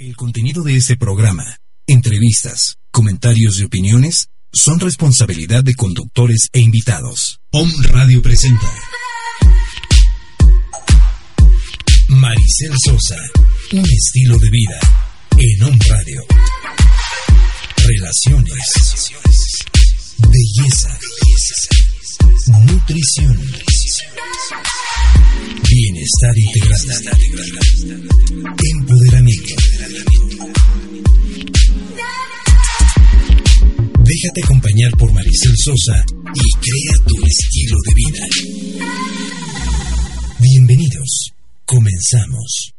El contenido de este programa, entrevistas, comentarios y opiniones son responsabilidad de conductores e invitados. Om Radio presenta Maricel Sosa, un estilo de vida en Om Radio. Relaciones, belleza, nutrición, bienestar integral, empoderamiento. Déjate acompañar por Maricel Sosa y crea tu estilo de vida. Bienvenidos. Comenzamos.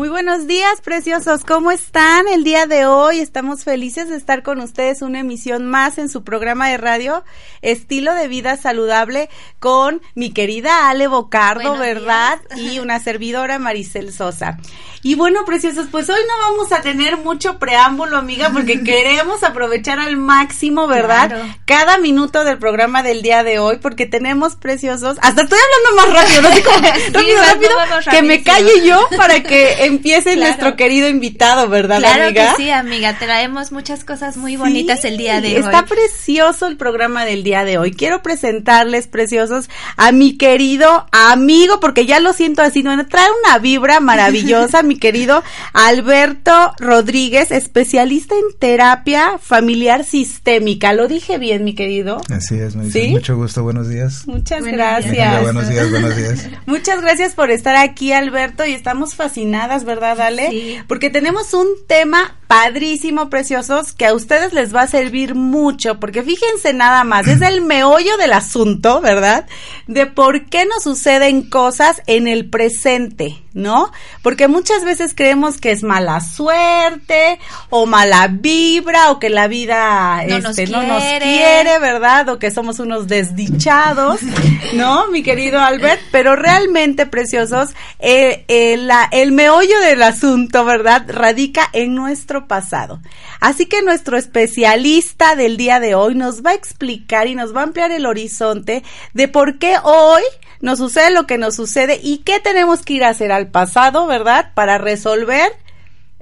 Muy buenos días, preciosos. ¿Cómo están el día de hoy? Estamos felices de estar con ustedes una emisión más en su programa de radio Estilo de Vida Saludable con mi querida Ale Bocardo, ¿verdad? Y una servidora Maricel Sosa. Y bueno, preciosos, pues hoy no vamos a tener mucho preámbulo, amiga, porque queremos aprovechar al máximo, ¿verdad? Cada minuto del programa del día de hoy, porque tenemos preciosos. Hasta estoy hablando más rápido, ¿no? Así como, rápido, rápido, que me calle yo para que empiece nuestro querido invitado, ¿verdad, claro amiga? Claro que sí, amiga. Traemos muchas cosas muy bonitas el día de hoy. Está precioso el programa del día de hoy. Quiero presentarles, preciosos, a mi querido amigo, porque ya lo siento así, ¿no? Trae una vibra maravillosa, mi querido Alberto Rodríguez, especialista en terapia familiar sistémica. ¿Lo dije bien, mi querido? Así es, me dice. Mucho gusto, buenos días. Muchas buenos gracias. Días. Buenos días, buenos días. Muchas gracias por estar aquí, Alberto, y estamos fascinadas, ¿verdad, Ale? Sí. Porque tenemos un tema padrísimo, preciosos, que a ustedes les va a servir mucho, porque fíjense nada más, es el meollo del asunto, ¿verdad? De por qué nos suceden cosas en el presente, ¿no? Porque muchas veces creemos que es mala suerte o mala vibra o que la vida no, este, nos, no quiere. nos quiere, ¿verdad? O que somos unos desdichados, ¿no? Mi querido Albert, pero realmente, preciosos, eh, eh, la, el meollo del asunto, ¿verdad? Radica en nuestro pasado. Así que nuestro especialista del día de hoy nos va a explicar y nos va a ampliar el horizonte de por qué hoy nos sucede lo que nos sucede y qué tenemos que ir a hacer al pasado, ¿verdad? Para resolver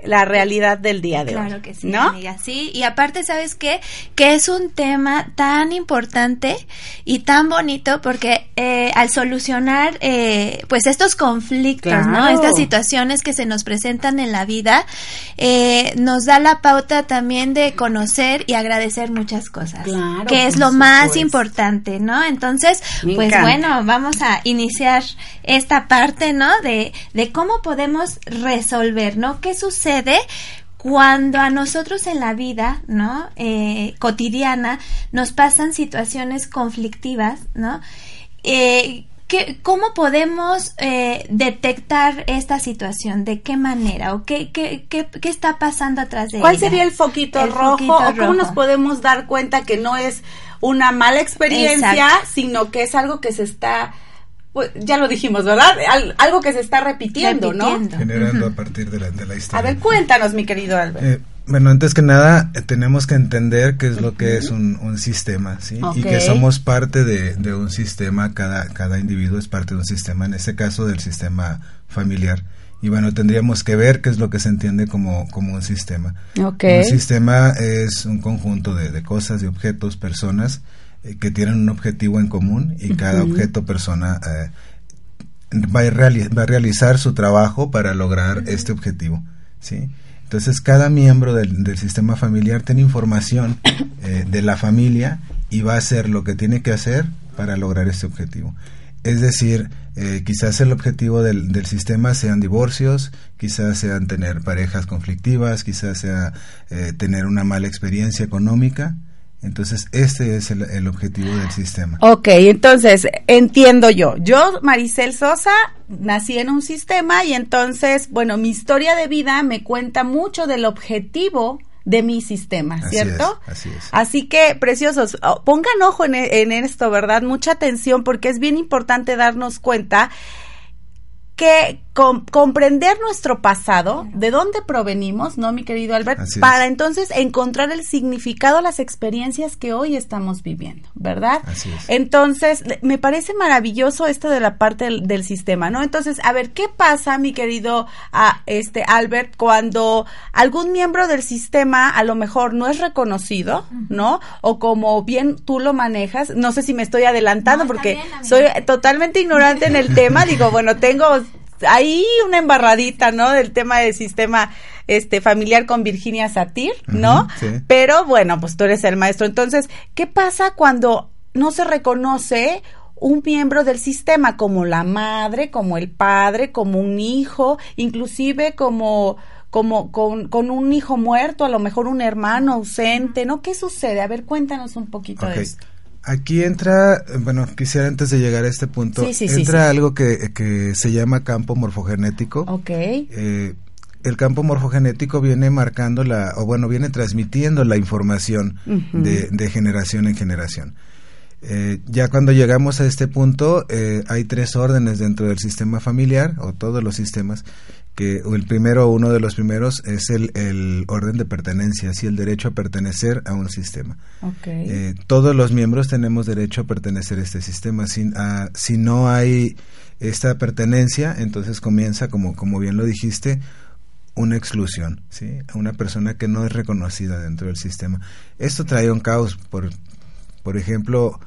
la realidad del día de claro hoy. Claro que sí, ¿no? amiga. Sí, y aparte, ¿sabes qué? Que es un tema tan importante y tan bonito porque eh, al solucionar, eh, pues, estos conflictos, claro. ¿no? Estas situaciones que se nos presentan en la vida, eh, nos da la pauta también de conocer y agradecer muchas cosas. Claro, que es lo más supuesto. importante, ¿no? Entonces, Me pues encanta. bueno, vamos a iniciar esta parte, ¿no? De, de cómo podemos resolver, ¿no? ¿Qué sucede? Cuando a nosotros en la vida, ¿no? Eh, cotidiana, nos pasan situaciones conflictivas, ¿no? Eh, ¿qué, ¿Cómo podemos eh, detectar esta situación? ¿De qué manera? ¿O qué, qué, qué, qué está pasando atrás de ¿Cuál ella? sería el foquito El rojo? foquito ¿O cómo nos podemos dar cuenta que no es una mala experiencia, Exacto. sino que es algo que se está, pues, ya lo dijimos, ¿verdad? Al- algo que se está repitiendo, Repitiendo. Generando Ujú. a partir de la, de la ¿no? historia. A ver, cuéntanos, mi querido Albert. Eh, bueno, antes que nada, eh, tenemos que entender qué es lo que es un, un sistema, ¿sí? Y que somos parte de, de un sistema, cada, cada individuo es parte de un sistema, en este caso del sistema familiar. Y bueno, tendríamos que ver qué es lo que se entiende como, como un sistema. ok. Un sistema es un conjunto de, de cosas, de objetos, personas eh, que tienen un objetivo en común y cada objeto, persona eh, va, a reali- va a realizar su trabajo para lograr este objetivo. ¿sí? Entonces cada miembro del, del sistema familiar tiene información eh, de la familia y va a hacer lo que tiene que hacer para lograr este objetivo. Es decir, eh, quizás el objetivo del, del sistema sean divorcios, quizás sean tener parejas conflictivas, quizás sea eh, tener una mala experiencia económica. Entonces, este es el, el objetivo del sistema. Ok, entonces entiendo yo. Yo, Maricel Sosa, nací en un sistema y entonces, bueno, mi historia de vida me cuenta mucho del objetivo de mi sistema, Así ¿cierto? es, así es. Así que, preciosos, oh, pongan ojo en, e- en esto, ¿verdad? Mucha atención porque es bien importante darnos cuenta que comprender nuestro pasado, de dónde provenimos, ¿no, mi querido Albert? para entonces encontrar el significado, las experiencias que hoy estamos viviendo, ¿verdad? Así es. Entonces, me parece maravilloso esto de la parte del, sistema, ¿no? Entonces, a ver, ¿qué pasa, mi querido a, este Albert, cuando algún miembro del sistema a lo mejor no es reconocido, ¿no? O como bien tú lo manejas, no sé si me estoy adelantando porque soy totalmente ignorante en el tema, digo, bueno, tengo ahí una embarradita, ¿no? Del tema del sistema este familiar con Virginia Satir, ¿no? Pero bueno, pues tú eres el maestro. Entonces, ¿qué pasa cuando no se reconoce un miembro del sistema como la madre, como el padre, como un hijo, inclusive como como con, con un hijo muerto, a lo mejor un hermano ausente, ¿no? ¿Qué sucede? A ver, cuéntanos un poquito de esto. Aquí entra, bueno, quisiera antes de llegar a este punto, entra algo que, que, se llama campo morfogenético. Ok. Eh, el campo morfogenético viene marcando la, o bueno, viene transmitiendo la información de, de, generación en generación. Eh, ya cuando llegamos a este punto, eh, hay tres órdenes dentro del sistema familiar, o todos los sistemas, que el primero, uno de los primeros, es el, el orden de pertenencia, así el derecho a pertenecer a un sistema. Eh, todos los miembros tenemos derecho a pertenecer a este sistema. Si, ah, si no hay esta pertenencia, entonces comienza, como, como bien lo dijiste, una exclusión, ¿sí? Una persona que no es reconocida dentro del sistema. Esto trae un caos, por, por ejemplo,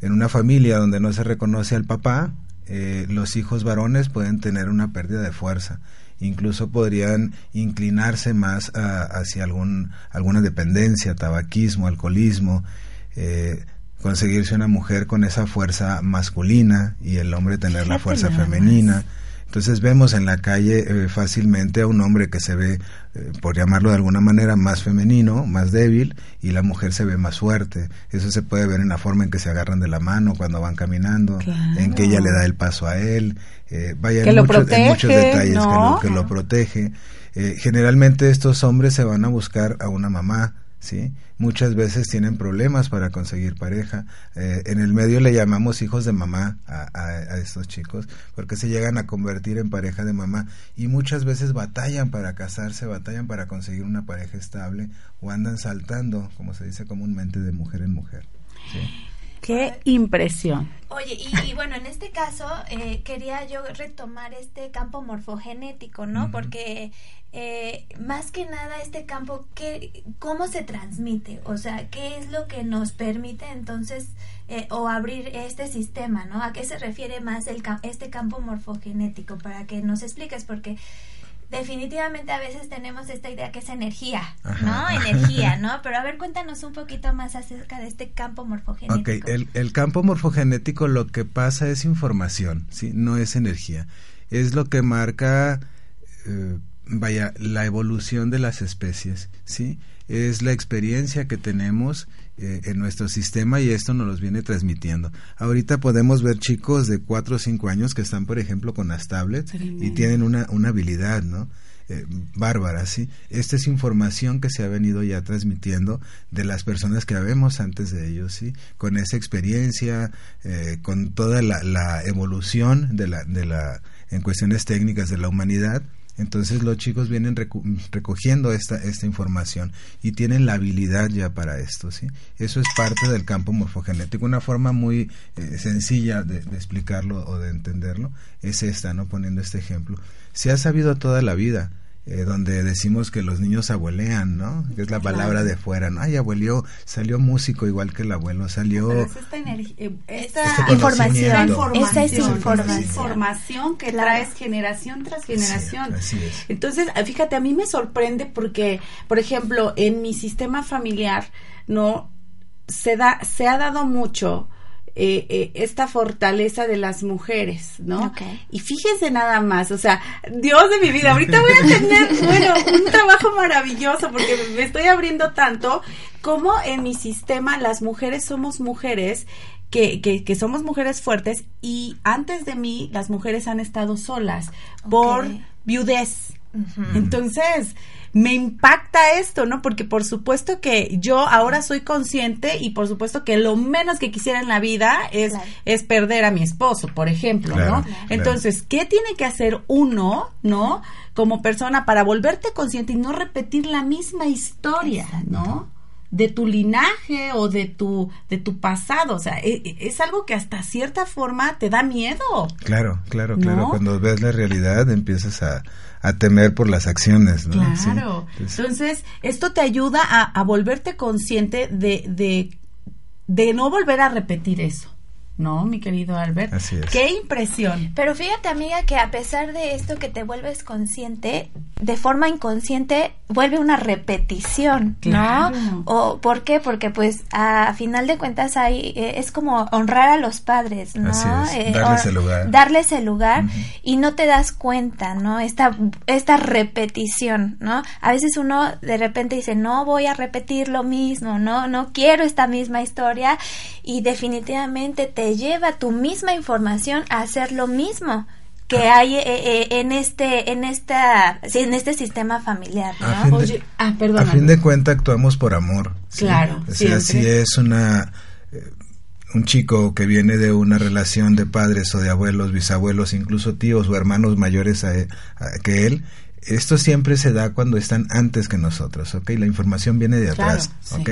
en una familia donde no se reconoce al papá, eh, los hijos varones pueden tener una pérdida de fuerza incluso podrían inclinarse más hacia algún, alguna dependencia, tabaquismo, alcoholismo, eh, conseguirse una mujer con esa fuerza masculina y el hombre tener la fuerza femenina. Entonces vemos en la calle eh, fácilmente a un hombre que se ve, eh, por llamarlo de alguna manera, más femenino, más débil, y la mujer se ve más fuerte. Eso se puede ver en la forma en que se agarran de la mano cuando van caminando, en que ella le da el paso a él, eh, vaya en, muchos detalles que, lo, que lo protege. generalmente estos hombres se van a buscar a una mamá, ¿sí? Muchas veces tienen problemas para conseguir pareja. Eh, en el medio le llamamos hijos de mamá a, a, estos chicos, porque se llegan a convertir en pareja de mamá y muchas veces batallan para casarse, batallan para conseguir una pareja estable o andan saltando, como se dice comúnmente, de mujer en mujer. ¿sí? Qué impresión. Oye, y, bueno, en este caso eh, quería yo retomar este campo morfogenético, ¿no? Porque eh, más que nada este campo, ¿qué, ¿cómo se transmite? O sea, ¿qué es lo que nos permite entonces eh, o abrir este sistema, ¿no? ¿A qué se refiere más el, este campo morfogenético? Para que nos expliques, porque definitivamente a veces tenemos esta idea que es energía, ¿no? Energía, ¿no? Pero a ver, cuéntanos un poquito más acerca de este campo morfogenético. Ok, el, el campo morfogenético lo que pasa es información, ¿sí? No es energía. Es lo que marca, eh, vaya, la evolución de las especies, ¿sí? Es la experiencia que tenemos eh, en nuestro sistema y esto nos los viene transmitiendo. Ahorita podemos ver chicos de 4 o 5 años que están, por ejemplo, con las tablets y tienen una, una habilidad, ¿no? Eh, bárbara, ¿sí? Esta es información que se ha venido ya transmitiendo de las personas que vemos antes de ellos, ¿sí? Con esa experiencia, eh, con toda la, la evolución de la, de la, en cuestiones técnicas de la humanidad, entonces los chicos vienen recogiendo esta, esta información y tienen la habilidad ya para esto, ¿sí? Eso es parte del campo morfogenético. Una forma muy eh, sencilla de, de, explicarlo o de entenderlo es esta, ¿no? Poniendo este ejemplo. Se ha sabido toda la vida eh, donde decimos que los niños abuelean, ¿no? Que es la palabra de fuera, ¿no? Ay, abuelió, salió músico igual que el abuelo, salió... esta, eh, esta información, esta es información, información que traes generación tras generación. Entonces, fíjate, a mí me sorprende porque, por ejemplo, en mi sistema familiar, ¿no? Se, da, se ha dado mucho eh, eh, esta fortaleza de las mujeres, ¿no? Y fíjense nada más, o sea, Dios de mi vida, ahorita voy a tener, bueno, un trabajo maravilloso porque me estoy abriendo tanto como en mi sistema las mujeres somos mujeres que, que, que, somos mujeres fuertes y antes de mí las mujeres han estado solas por viudez, Entonces, me impacta esto, ¿no? Porque por supuesto que yo ahora soy consciente y por supuesto que lo menos que quisiera en la vida es, es perder a mi esposo, por ejemplo, ¿no? Entonces, ¿qué tiene que hacer uno, ¿no? Como persona para volverte consciente y no repetir la misma historia, ¿no? de tu linaje o de tu de tu pasado, o sea, e, e, es, algo que hasta cierta forma te da miedo. Claro, claro, claro, cuando ves la realidad empiezas a, a temer por las acciones, ¿no? Claro. Entonces, esto te ayuda a, a volverte consciente de, de de no volver a repetir eso. ¿No, mi querido Albert? Así es. Qué impresión. Pero fíjate, amiga, que a pesar de esto que te vuelves consciente, de forma inconsciente vuelve una repetición, ¿no? O ¿por qué? Porque pues a final de cuentas hay eh, es como honrar a los padres, ¿no? Eh, darles el lugar. Darles el lugar y no te das cuenta, ¿no? Esta esta repetición, ¿no? A veces uno de repente dice, "No voy a repetir lo mismo, no no quiero esta misma historia" y definitivamente te lleva tu misma información a hacer lo mismo que ah. hay eh, eh, en este en esta en este sistema familiar a fin de, ah, a fin de cuenta actuamos por amor claro o sea, si es una eh, un chico que viene de una relación de padres o de abuelos bisabuelos incluso tíos o hermanos mayores que él esto siempre se da cuando están antes que nosotros ¿ok? la información viene de atrás ¿ok?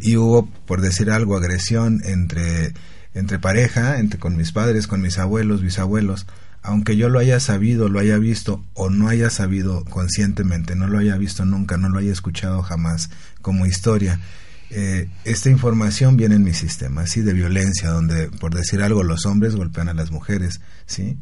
Y hubo por decir algo agresión entre entre pareja, entre con mis padres, con mis abuelos, bisabuelos, aunque yo lo haya sabido, lo haya visto o no haya sabido conscientemente, no lo haya visto nunca, no lo haya escuchado jamás como historia, eh, esta información viene en mi sistema, ¿sí? De violencia, donde, por decir algo, los hombres golpean a las mujeres, ¿sí?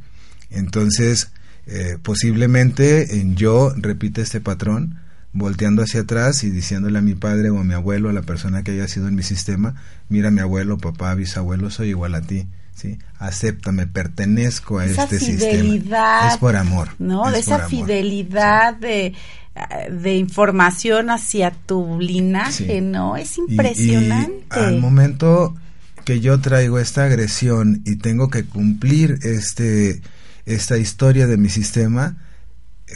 Entonces, eh, posiblemente en yo repite este patrón, volteando hacia atrás y diciéndole a mi padre o a mi abuelo, a la persona que haya sido en mi sistema, mira mi abuelo, papá, bisabuelo, soy igual a ti. ¿sí? Acéptame, pertenezco a este sistema. Es por amor. ¿No? de esa fidelidad de, de información hacia tu linaje, ¿no? Es impresionante. al momento que yo traigo esta agresión y tengo que cumplir este esta historia de mi sistema,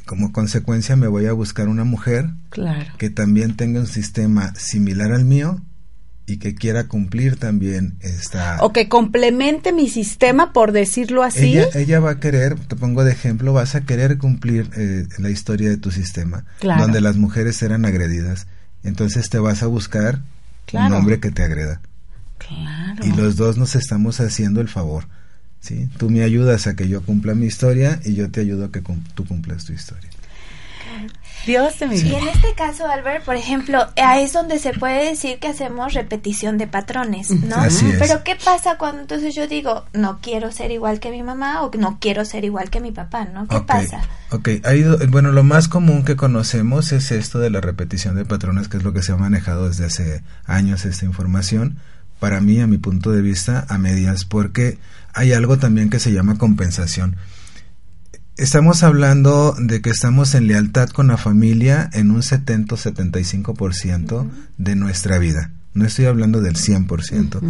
como consecuencia me voy a buscar una mujer que también tenga un sistema similar al mío y que quiera cumplir también esta... O que complemente mi sistema, por decirlo así. Ella, va a querer, te pongo de ejemplo, vas a querer cumplir eh, la historia de tu sistema, donde las mujeres eran agredidas. Entonces te vas a buscar un hombre que te agreda. Y los dos nos estamos haciendo el favor. ¿Sí? Tú me ayudas a que yo cumpla mi historia y yo te ayudo a que tú cumplas tu historia. Dios te Y en este caso, Albert, por ejemplo, ahí es donde se puede decir que hacemos repetición de patrones, ¿no? Pero ¿qué pasa cuando entonces yo digo, no quiero ser igual que mi mamá o no quiero ser igual que mi papá, ¿no? ¿Qué pasa? Ok, bueno, lo más común que conocemos es esto de la repetición de patrones, que es lo que se ha manejado desde hace años esta información. Para mí, a mi punto de vista, a medias, porque hay algo también que se llama compensación. Estamos hablando de que estamos en lealtad con la familia en un 70-75% de nuestra vida. No estoy hablando del 100%.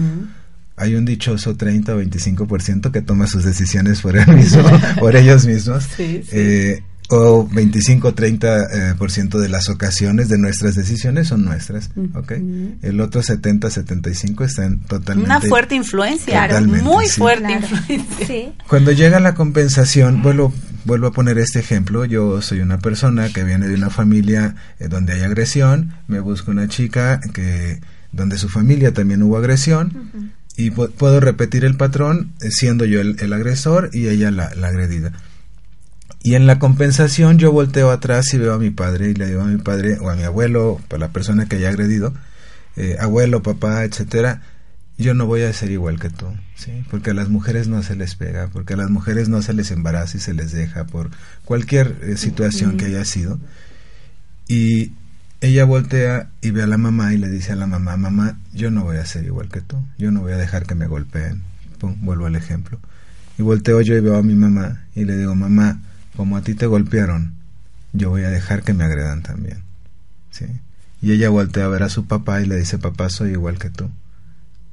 Hay un dichoso 30 o 25% que toma sus decisiones por, él mismo, por ellos mismos. Sí, eh, o 25-30% eh, por ciento de las ocasiones de nuestras decisiones son nuestras, ¿ok? El otro 70-75 están totalmente... Una fuerte influencia, muy fuerte influencia. Cuando llega la compensación, vuelvo, vuelvo a poner este ejemplo, yo soy una persona que viene de una familia eh, donde hay agresión, me busco una chica que donde su familia también hubo agresión, y puedo repetir el patrón eh, siendo yo el, agresor y ella la agredida y en la compensación yo volteo atrás y veo a mi padre y le digo a mi padre o a mi abuelo, a la persona que haya agredido, eh, abuelo, papá, etcétera, yo no voy a ser igual que tú, ¿sí? Porque a las mujeres no se les pega, porque a las mujeres no se les embaraza y se les deja por cualquier eh, situación que haya sido. Y ella voltea y ve a la mamá y le dice a la mamá, mamá, yo no voy a ser igual que tú, yo no voy a dejar que me golpeen. Pum, vuelvo al ejemplo. Y volteo yo y veo a mi mamá y le digo, mamá, como a ti te golpearon, yo voy a dejar que me agredan también. ¿Sí? Y ella voltea a ver a su papá y le dice, papá, soy igual que tú,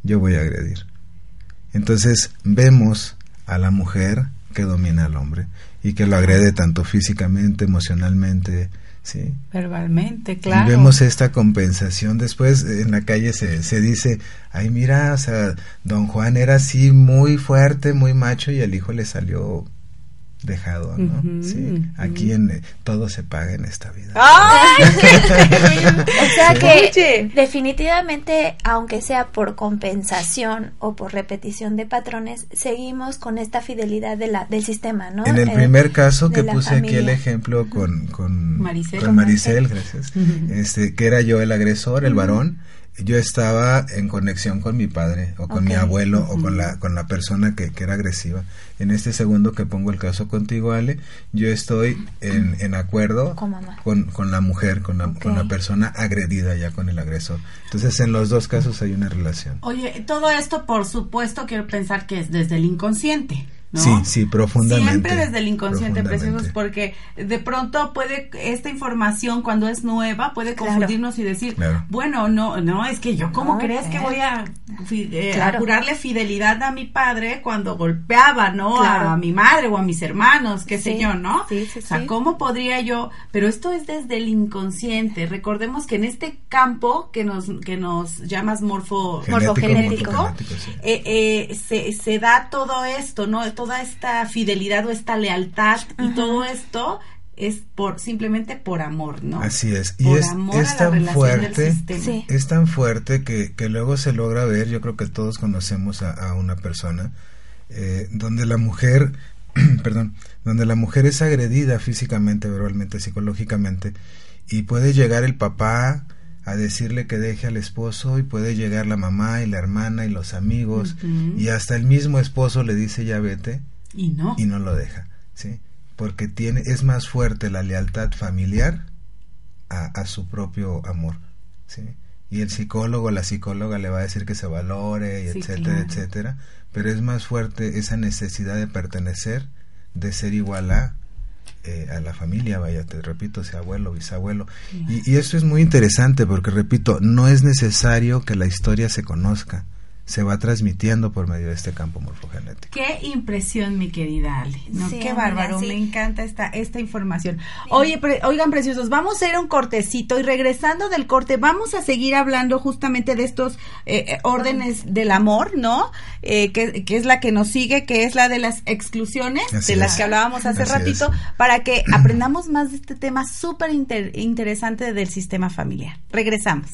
yo voy a agredir. Entonces vemos a la mujer que domina al hombre. y que lo agrede tanto físicamente, emocionalmente, ¿sí? Verbalmente, claro. Y vemos esta compensación. Después en la calle se, se dice, ay mira, o sea, don Juan era así muy fuerte, muy macho y el hijo le salió dejado, ¿no? sí, aquí en eh, todo se paga en esta vida. ¡Ay! o sea que definitivamente, aunque sea por compensación o por repetición de patrones, seguimos con esta fidelidad de la, del sistema, ¿no? En el eh, primer caso que puse aquí el ejemplo con, con Maricel, con Maricel gracias, este, que era yo el agresor, el varón, yo estaba en conexión con mi padre o con mi abuelo o con la con la persona que, que, era agresiva. En este segundo que pongo el caso contigo, Ale, yo estoy en, en acuerdo con, con, la mujer, con la, con la persona agredida ya con el agresor. Entonces, en los dos casos hay una relación. Oye, todo esto, por supuesto, quiero pensar que es desde el inconsciente. Sí, sí, profundamente. Siempre desde el inconsciente, preciosos, porque de pronto puede, esta información cuando es nueva, puede confundirnos y decir, bueno, no, no, es que yo, ¿cómo crees que voy a, eh, curarle fidelidad a mi padre cuando golpeaba, ¿no? A mi madre o a mis hermanos, qué sé yo, ¿no? Sí, o sea, ¿cómo podría yo? Pero esto es desde el inconsciente. Recordemos que en este campo que nos, que nos llamas morfo, morfogenético, eh, eh, se, se da todo esto, ¿no? Toda esta fidelidad o esta lealtad y todo esto es por simplemente por amor, ¿no? Así es. y es, tan fuerte, es tan fuerte que, que, luego se logra ver, yo creo que todos conocemos a, una persona, eh, donde la mujer, perdón, donde la mujer es agredida físicamente, verbalmente, psicológicamente, y puede llegar el papá, a decirle que deje al esposo y puede llegar la mamá y la hermana y los amigos. Y hasta el mismo esposo le dice ya vete y no. Y no lo deja sí porque tiene es más fuerte la lealtad familiar a, a su propio amor sí y el psicólogo la psicóloga le va a decir que se valore y etcétera etcétera. Pero es más fuerte esa necesidad de pertenecer de ser igual a eh, a la familia, vaya, te repito, sea abuelo, bisabuelo. Y, y esto es muy interesante porque, repito, no es necesario que la historia se conozca se va transmitiendo por medio de este campo morfogenético. Qué impresión, mi querida Ale. ¿no? Qué bárbaro, me encanta esta, esta información. Oye, oigan, preciosos, vamos a hacer un cortecito y regresando del corte, vamos a seguir hablando justamente de estos eh, eh, órdenes del amor, ¿no? Eh, que, es la que nos sigue, que es la de las exclusiones, de las que hablábamos hace ratito, para que aprendamos más de este tema súper interesante del sistema familiar. Regresamos.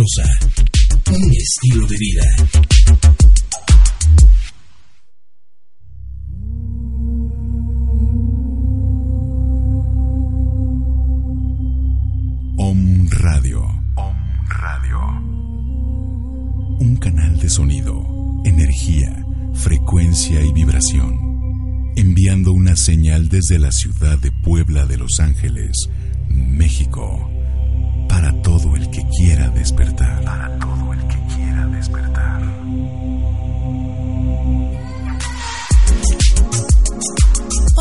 Un estilo de vida. Om Radio. Om Radio. Un canal de sonido, energía, frecuencia y vibración. Enviando una señal desde la ciudad de Puebla de Los Ángeles, México para todo el quiera despertar. Para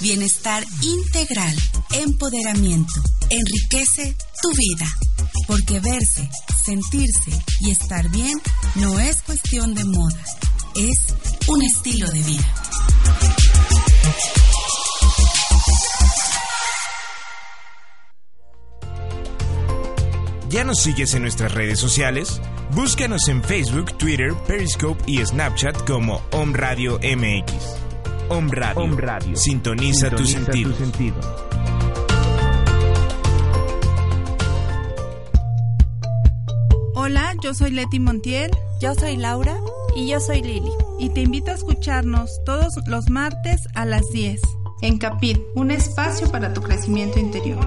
bienestar integral, empoderamiento. Enriquece tu vida, porque verse, sentirse y estar bien no es cuestión de moda, es un estilo de vida. ¿Ya nos sigues en nuestras redes sociales? Búscanos en Facebook, Twitter, Periscope y Snapchat como Om Radio MX. Om Radio. Sintoniza, tu sentido. Hola, yo soy Leti Montiel Yo soy Laura y yo soy Lili. Y te invito a escucharnos todos los martes a las 10 en Capit, un espacio para tu crecimiento interior.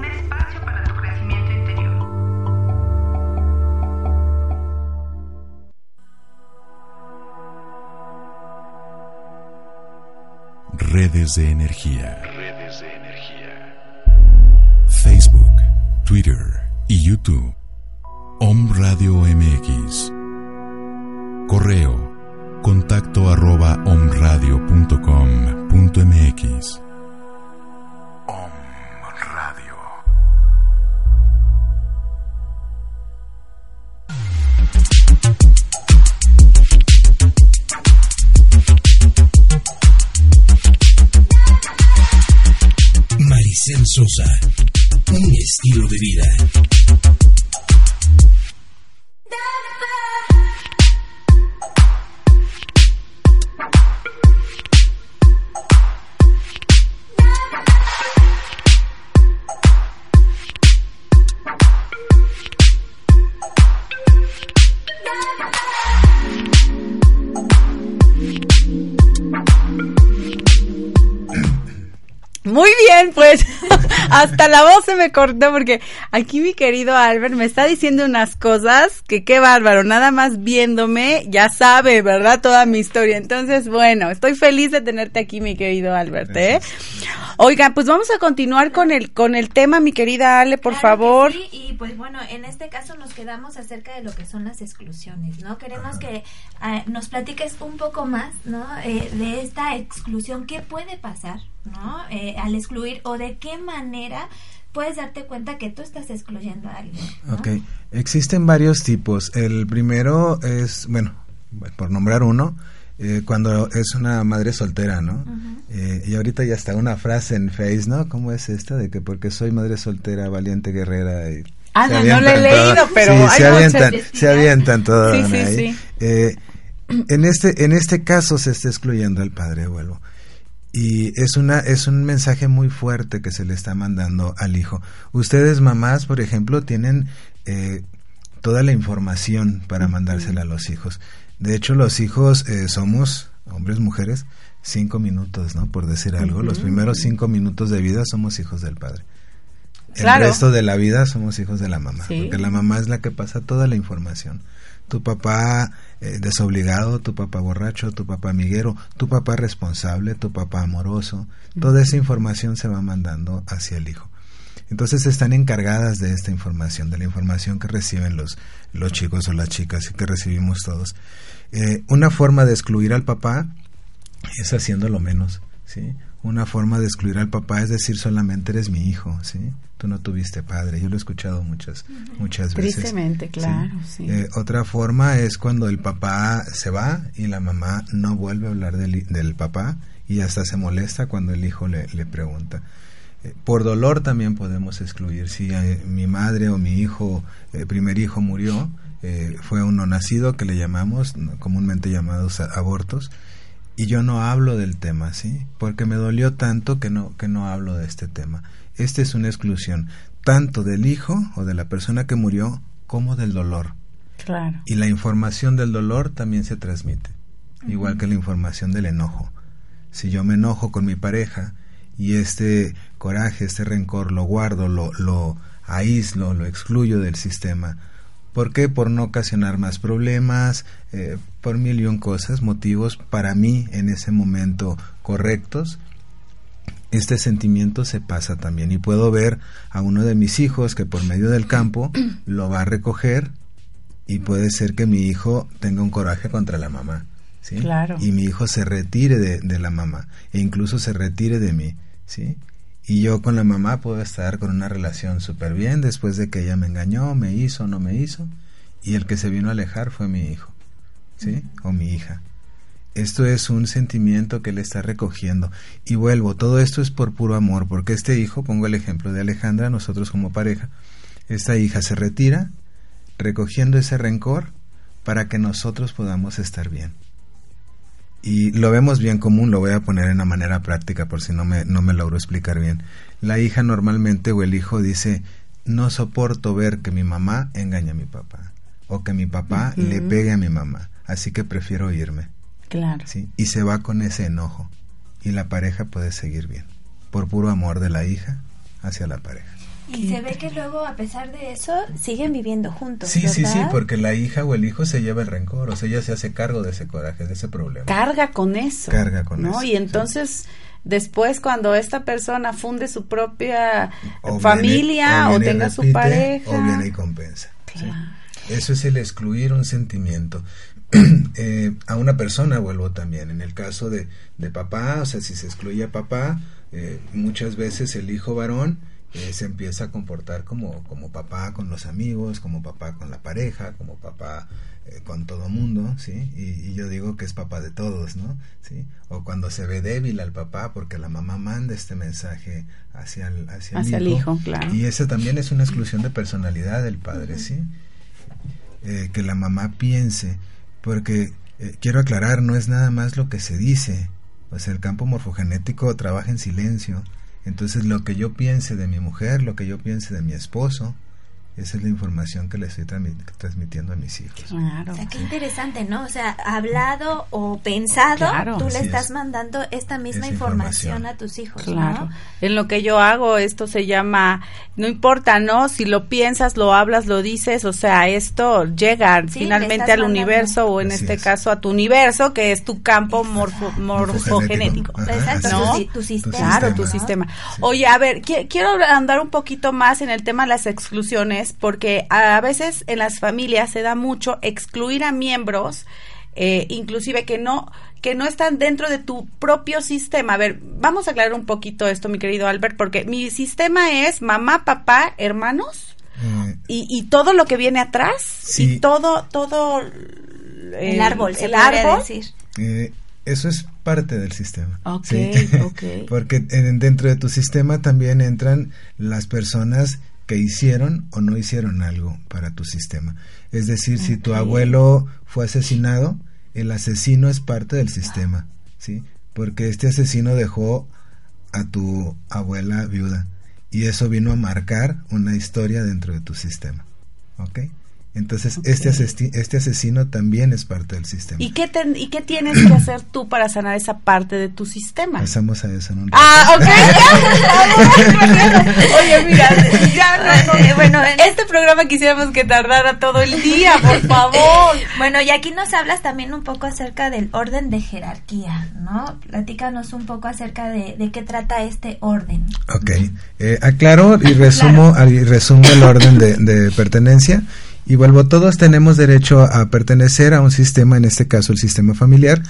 Redes de energía. Redes de energía. Facebook, Twitter y YouTube. Om Radio MX. Correo contacto arroba omradio.com.mx Maricel Sosa, un estilo de vida. Muy bien, pues hasta la voz se me cortó porque aquí mi querido Albert me está diciendo unas cosas que qué bárbaro, nada más viéndome ya sabe, ¿verdad? Toda mi historia. Entonces, bueno, estoy feliz de tenerte aquí, mi querido Albert, ¿eh? Oiga, pues vamos a continuar con el con el tema, mi querida Ale, por favor. Sí, y pues bueno, en este caso nos quedamos acerca de lo que son las exclusiones, ¿no? Queremos que eh, nos platiques un poco más, ¿no? Eh, de esta exclusión, ¿qué puede pasar? ¿No? Eh, al excluir o de qué manera puedes darte cuenta que tú estás excluyendo a alguien. Ok, existen varios tipos. El primero es, bueno, por nombrar uno, eh, cuando es una madre soltera, ¿no? Eh, y ahorita ya está una frase en Face, ¿no? ¿Cómo es esta? De que porque soy madre soltera, valiente, guerrera y... Ah, no, le he leído, pero sí, se, avientan, se avientan todas sí, sí, Sí. en este en este caso se está excluyendo al padre abuelo y es una es un mensaje muy fuerte que se le está mandando al hijo. Ustedes mamás, por ejemplo, tienen eh, toda la información para mandársela a los hijos. De hecho, los hijos eh, somos hombres, mujeres, cinco minutos, ¿no? Por decir algo. Los primeros cinco minutos de vida somos hijos del padre. El resto de la vida somos hijos de la mamá, porque la mamá es la que pasa toda la información tu papá eh, desobligado, tu papá borracho, tu papá amiguero, tu papá responsable, tu papá amoroso. Toda esa información se va mandando hacia el hijo. Entonces están encargadas de esta información, de la información que reciben los, los chicos o las chicas y que recibimos todos. Eh, una forma de excluir al papá es haciéndolo menos, ¿sí? Una forma de excluir al papá es decir solamente eres mi hijo, ¿sí? tú no tuviste padre. Yo lo he escuchado muchas, muchas veces. Tristemente, claro. Sí. Eh, otra forma es cuando el papá se va y la mamá no vuelve a hablar del, del papá y hasta se molesta cuando el hijo le, le pregunta. Eh, por dolor también podemos excluir. Si eh, mi madre o mi hijo, primer hijo murió, fue un no nacido que le llamamos, comúnmente llamados abortos, y yo no hablo del tema, ¿sí? Porque me dolió tanto que no, que no hablo de este tema esta es una exclusión tanto del hijo o de la persona que murió como del dolor. Claro. Y la información del dolor también se transmite, igual que la información del enojo. Si yo me enojo con mi pareja y este coraje, este rencor lo guardo, lo, lo aíslo, lo excluyo del sistema, ¿por qué? Por no ocasionar más problemas, eh, por mil y un cosas, motivos para mí en ese momento correctos, este sentimiento se pasa también y puedo ver a uno de mis hijos que por medio del campo lo va a recoger y puede ser que mi hijo tenga un coraje contra la mamá. ¿sí? Claro. Y mi hijo se retire de, de, la mamá e incluso se retire de mí. ¿sí? Y yo con la mamá puedo estar con una relación súper bien después de que ella me engañó, me hizo, no me hizo. Y el que se vino a alejar fue mi hijo. ¿Sí? O mi hija. Esto es un sentimiento que él está recogiendo. Y vuelvo, todo esto es por puro amor, porque este hijo, pongo el ejemplo de Alejandra, nosotros como pareja, esta hija se retira recogiendo ese rencor para que nosotros podamos estar bien. Y lo vemos bien común, lo voy a poner en una manera práctica por si no me, no me logro explicar bien. La hija normalmente o el hijo dice, no soporto ver que mi mamá engañe a mi papá o que mi papá le pegue a mi mamá así que prefiero irme. Claro. ¿sí? Y se va con ese enojo. Y la pareja puede seguir bien, por puro amor de la hija hacia la pareja. Y se ve que luego, a pesar de eso, siguen viviendo juntos. Sí, sí, sí, ¿verdad? porque la hija o el hijo se lleva el rencor, o sea, ella se hace cargo de ese coraje, de ese problema. Carga con eso. Carga con ¿no? eso, Y entonces, después, cuando esta persona funde su propia O familia viene- o, viene y tenga su repite, pareja. O viene y compensa. ¿sí? Claro. Eso es el excluir un sentimiento. Eh, a una persona vuelvo también, en el caso de, de papá, o sea, si se excluye a papá, eh, muchas veces el hijo varón eh, se empieza a comportar como, como papá con los amigos, como papá con la pareja, como papá eh, con todo mundo, ¿sí? Y, y yo digo que es papá de todos, ¿no? ¿Sí? O cuando se ve débil al papá porque la mamá manda este mensaje hacia el, hacia Hacia el hijo, claro. Y esa también es una exclusión de personalidad del padre, ¿sí? Eh, que la mamá piense, porque eh, quiero aclarar, no es nada más lo que se dice, sea, el campo morfogenético trabaja en silencio, entonces lo que yo piense de mi mujer, lo que yo piense de mi esposo, esa es la información que le estoy transmi- transmitiendo a mis hijos. Claro. O sea, qué interesante, ¿no? O sea, hablado o pensado, Claro. tú le Así estás es. mandando esta misma información, información. a tus hijos, Claro. ¿no? En lo que yo hago, esto se llama, no importa, ¿no? Si lo piensas, lo hablas, lo dices, o sea, esto llega Sí, finalmente al mandando. universo o en Así este es. caso a tu universo, que es tu campo morfo- morfogenético. Exacto, ¿no? tu, tu sistema. Claro, ¿no? tu sistema. Oye, a ver, qui- quiero andar un poquito más en el tema de las exclusiones, porque a veces en las familias se da mucho excluir a miembros, eh, inclusive que no que no están dentro de tu propio sistema. A ver, vamos a aclarar un poquito esto, mi querido Albert, porque mi sistema es mamá, papá, hermanos Eh, y, y todo lo que viene atrás Sí. y todo todo El árbol, se el árbol. decir. Eh, eso es parte del sistema. Ok, ¿sí? ok. Porque en- dentro de tu sistema también entran las personas que hicieron o no hicieron algo para tu sistema. Es decir, si tu abuelo fue asesinado, el asesino es parte del sistema, ¿sí? Porque este asesino dejó a tu abuela viuda y eso vino a marcar una historia dentro de tu sistema, ¿ok? Entonces, este, asesti- este asesino también es parte del sistema. ¿Y qué, ten- ¿Y qué tienes que hacer tú para sanar esa parte de tu sistema? Pasamos a eso en un rato. Ah, ok. Oye, mira, ya, no, no. Bueno, en- este programa quisiéramos que tardara todo el día, por favor. Bueno, y aquí nos hablas también un poco acerca del orden de jerarquía, ¿no? Platícanos un poco acerca de, de qué trata este orden. Ok, eh, aclaro y resumo, y resumo el orden de, de pertenencia. Y vuelvo, todos tenemos derecho a pertenecer a un sistema, en este caso el sistema familiar.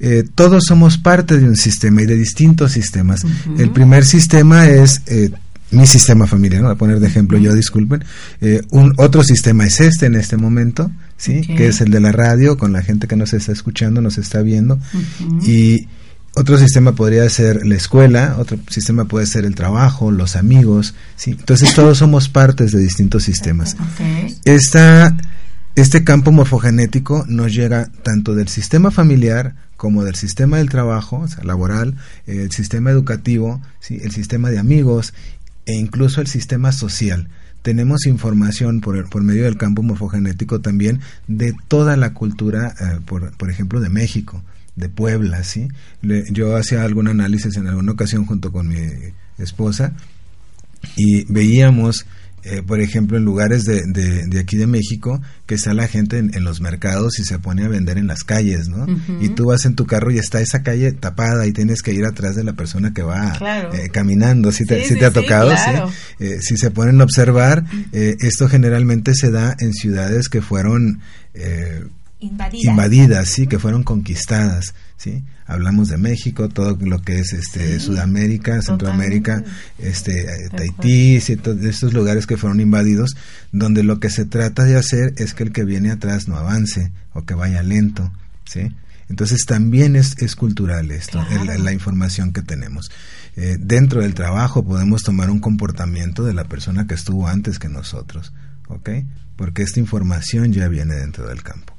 Eh, todos somos parte de un sistema y de distintos sistemas. El primer sistema es eh, mi sistema familiar, ¿no? voy a poner de ejemplo yo, disculpen. Eh, un otro sistema es este en este momento, ¿sí? Que es el de la radio, con la gente que nos está escuchando, nos está viendo. Y otro sistema podría ser la escuela, otro sistema puede ser el trabajo, los amigos, ¿sí? Entonces todos somos partes de distintos sistemas. Esta, este campo morfogenético nos llega tanto del sistema familiar como del sistema del trabajo, o sea, laboral, el sistema educativo, ¿sí? el sistema de amigos e incluso el sistema social. Tenemos información por, por medio del campo morfogenético también de toda la cultura, eh, por, por ejemplo, de México, de Puebla, ¿sí? Le- yo hacía algún análisis en alguna ocasión junto con mi esposa y veíamos, eh, por ejemplo, en lugares de, de, de aquí de México, que está la gente en, en los mercados y se pone a vender en las calles, ¿no? Y tú vas en tu carro y está esa calle tapada y tienes que ir atrás de la persona que va Claro. eh, caminando. ¿Sí te, Sí, sí sí, te ha tocado? claro. ¿sí? Eh, si se ponen a observar, eh, esto generalmente se da en ciudades que fueron... eh, Invadida. invadidas, sí, que fueron conquistadas, sí. Hablamos de México, todo lo que es este Sudamérica, Centroamérica, este eh, Tahití, sí, todos estos lugares que fueron invadidos, donde lo que se trata de hacer es que el que viene atrás no avance o que vaya lento, sí. Entonces también es, es cultural esto, Claro. la información que tenemos. Eh, dentro del trabajo podemos tomar un comportamiento de la persona que estuvo antes que nosotros, ¿ok? Porque esta información ya viene dentro del campo.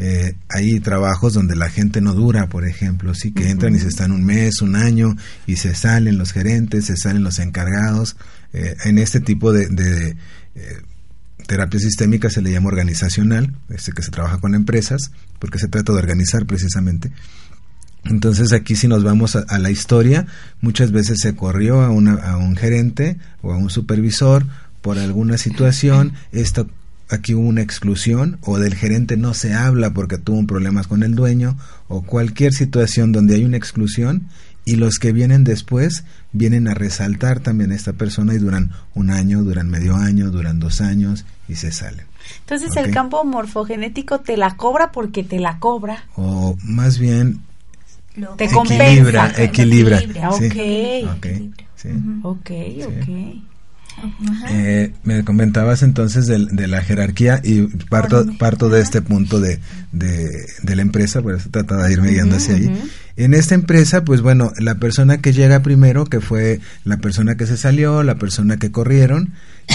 Eh, hay trabajos donde la gente no dura, por ejemplo, sí que entran y se están un mes, un año y se salen los gerentes, se salen los encargados. Eh, en este tipo de, de, eh, terapia sistémica se le llama organizacional, este que se trabaja con empresas, porque se trata de organizar precisamente. Entonces aquí si nos vamos a, la historia, muchas veces se corrió a, una, a un gerente o a un supervisor por alguna situación, esto aquí hubo una exclusión o del gerente no se habla porque tuvo problemas con el dueño o cualquier situación donde hay una exclusión y los que vienen después vienen a resaltar también a esta persona y duran un año, duran medio año, duran dos años y se salen. Entonces el campo morfogenético te la cobra porque te la cobra. O más bien te equilibra, equilibra. Okay. Sí. ok, ok. Eh, me comentabas entonces de, la jerarquía y parto, parto de este punto de, de, la empresa, por eso trataba de irme guiando hacia ahí. En esta empresa, pues bueno, la persona que llega primero, que fue la persona que se salió, la persona que corrieron,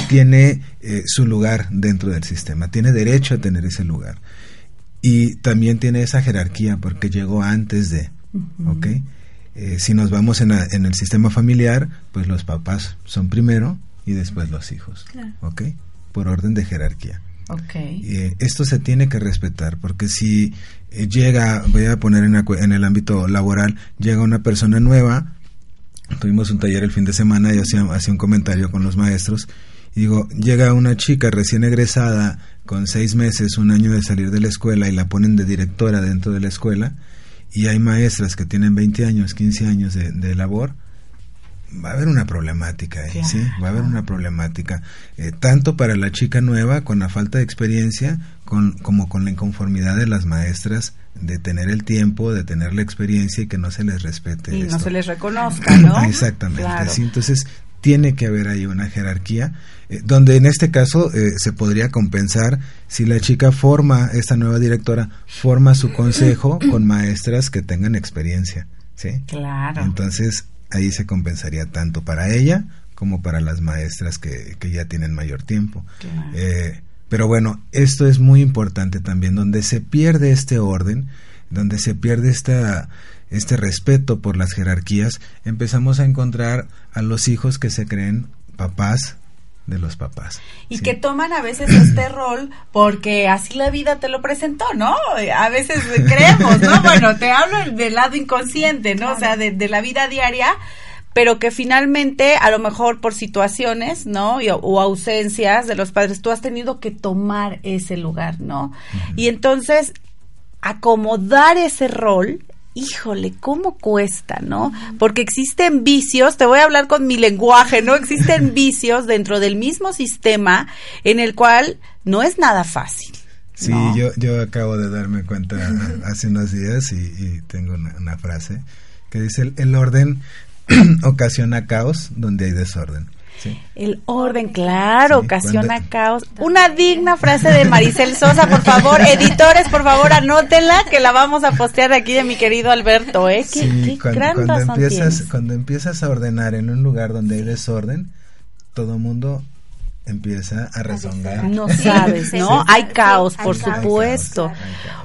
tiene eh, su lugar dentro del sistema, tiene derecho a tener ese lugar. Y también tiene esa jerarquía porque llegó antes de, ¿ok? Eh, si nos vamos en, en, el sistema familiar, pues los papás son primero, y después los hijos. ¿Ok? Por orden de jerarquía. Okay. Eh, esto se tiene que respetar porque si eh, llega, voy a poner en, en, el ámbito laboral, llega una persona nueva, tuvimos un taller el fin de semana y hacía, hacía un comentario con los maestros y digo, llega una chica recién egresada con seis meses, un año de salir de la escuela y la ponen de directora dentro de la escuela y hay maestras que tienen 20 años, 15 años de, de labor, va a haber una problemática ahí, ¿sí? Va a haber una problemática, eh, tanto para la chica nueva con la falta de experiencia, con, como con la inconformidad de las maestras de tener el tiempo, de tener la experiencia y que no se les respete. Y no se les reconozca, ¿no? Exactamente, Entonces, tiene que haber ahí una jerarquía, eh, donde en este caso eh, se podría compensar si la chica forma, esta nueva directora, forma su consejo con maestras que tengan experiencia. ¿Sí? Claro. Entonces, ahí se compensaría tanto para ella como para las maestras que, que ya tienen mayor tiempo. Eh, pero bueno, esto es muy importante también, donde se pierde este orden, donde se pierde esta, este respeto por las jerarquías, empezamos a encontrar a los hijos que se creen papás de los papás. Y que toman a veces este rol porque así la vida te lo presentó, ¿no? A veces creemos, ¿no? Bueno, te hablo del lado inconsciente, ¿no? O sea, de, la vida diaria, pero que finalmente, a lo mejor por situaciones, ¿no? o ausencias de los padres, tú has tenido que tomar ese lugar, ¿no? Y entonces, acomodar ese rol híjole, ¿cómo cuesta, no? Porque existen vicios, te voy a hablar con mi lenguaje, ¿no? Existen vicios dentro del mismo sistema en el cual no es nada fácil. Sí, yo, yo acabo de darme cuenta hace unos días y, tengo una, frase que dice, el orden ocasiona caos donde hay desorden. El orden, claro, ocasiona caos. Una digna frase de Maricel Sosa, por favor, editores, por favor, anótenla, que la vamos a postear aquí de mi querido Alberto, ¿eh? Qué, cuando, empiezas, cuando empiezas a ordenar en un lugar donde hay desorden, todo mundo empieza a rezongar. No sabes, ¿no? hay caos, por supuesto.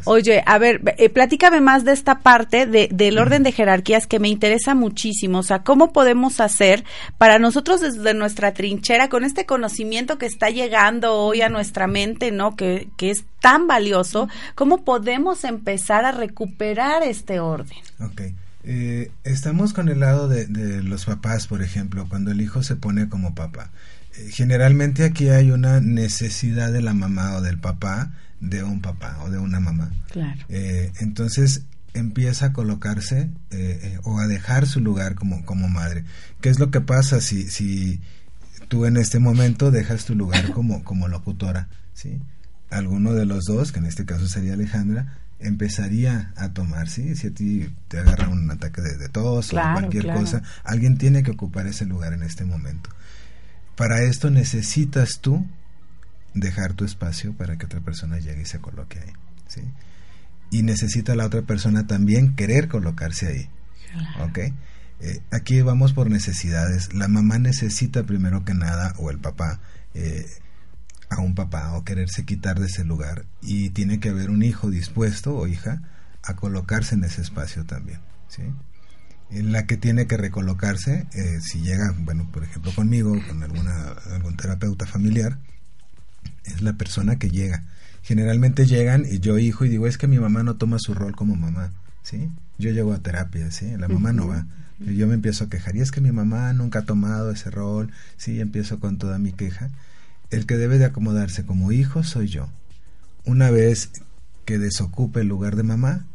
Oye, a ver, eh, platícame más de esta parte de, del orden de jerarquías que me interesa muchísimo. O sea, ¿cómo podemos hacer para nosotros desde nuestra trinchera, con este conocimiento que está llegando hoy a nuestra mente, ¿no? Que, que es tan valioso, ¿cómo podemos empezar a recuperar este orden? Ok. Eh, estamos con el lado de, de los papás, por ejemplo, cuando el hijo se pone como papá generalmente aquí hay una necesidad de la mamá o del papá de un papá o de una mamá. Claro. Eh, entonces empieza a colocarse eh, eh, o a dejar su lugar como, como madre. ¿Qué es lo que pasa si, si tú en este momento dejas tu lugar como, como locutora? ¿sí? Alguno de los dos, que en este caso sería Alejandra, empezaría a tomar, ¿sí? Si a ti te agarra un ataque de, tos o cualquier cosa, alguien tiene que ocupar ese lugar en este momento. Para esto necesitas tú dejar tu espacio para que otra persona llegue y se coloque ahí. ¿sí? Y necesita la otra persona también querer colocarse ahí. Eh, aquí vamos por necesidades. La mamá necesita primero que nada, o el papá, eh, a un papá, o quererse quitar de ese lugar. Y tiene que haber un hijo dispuesto o hija a colocarse en ese espacio también. ¿sí? En la que tiene que recolocarse, eh, si llega, bueno, por ejemplo conmigo, con alguna, algún terapeuta familiar, es la persona que llega. Generalmente llegan y yo hijo y digo, es que mi mamá no toma su rol como mamá, ¿sí? Yo llego a terapia, ¿sí? La mamá no va. Y yo me empiezo a quejar. Y es que mi mamá nunca ha tomado ese rol, ¿sí? Empiezo con toda mi queja. El que debe de acomodarse como hijo soy yo. Una vez que desocupe el lugar de mamá,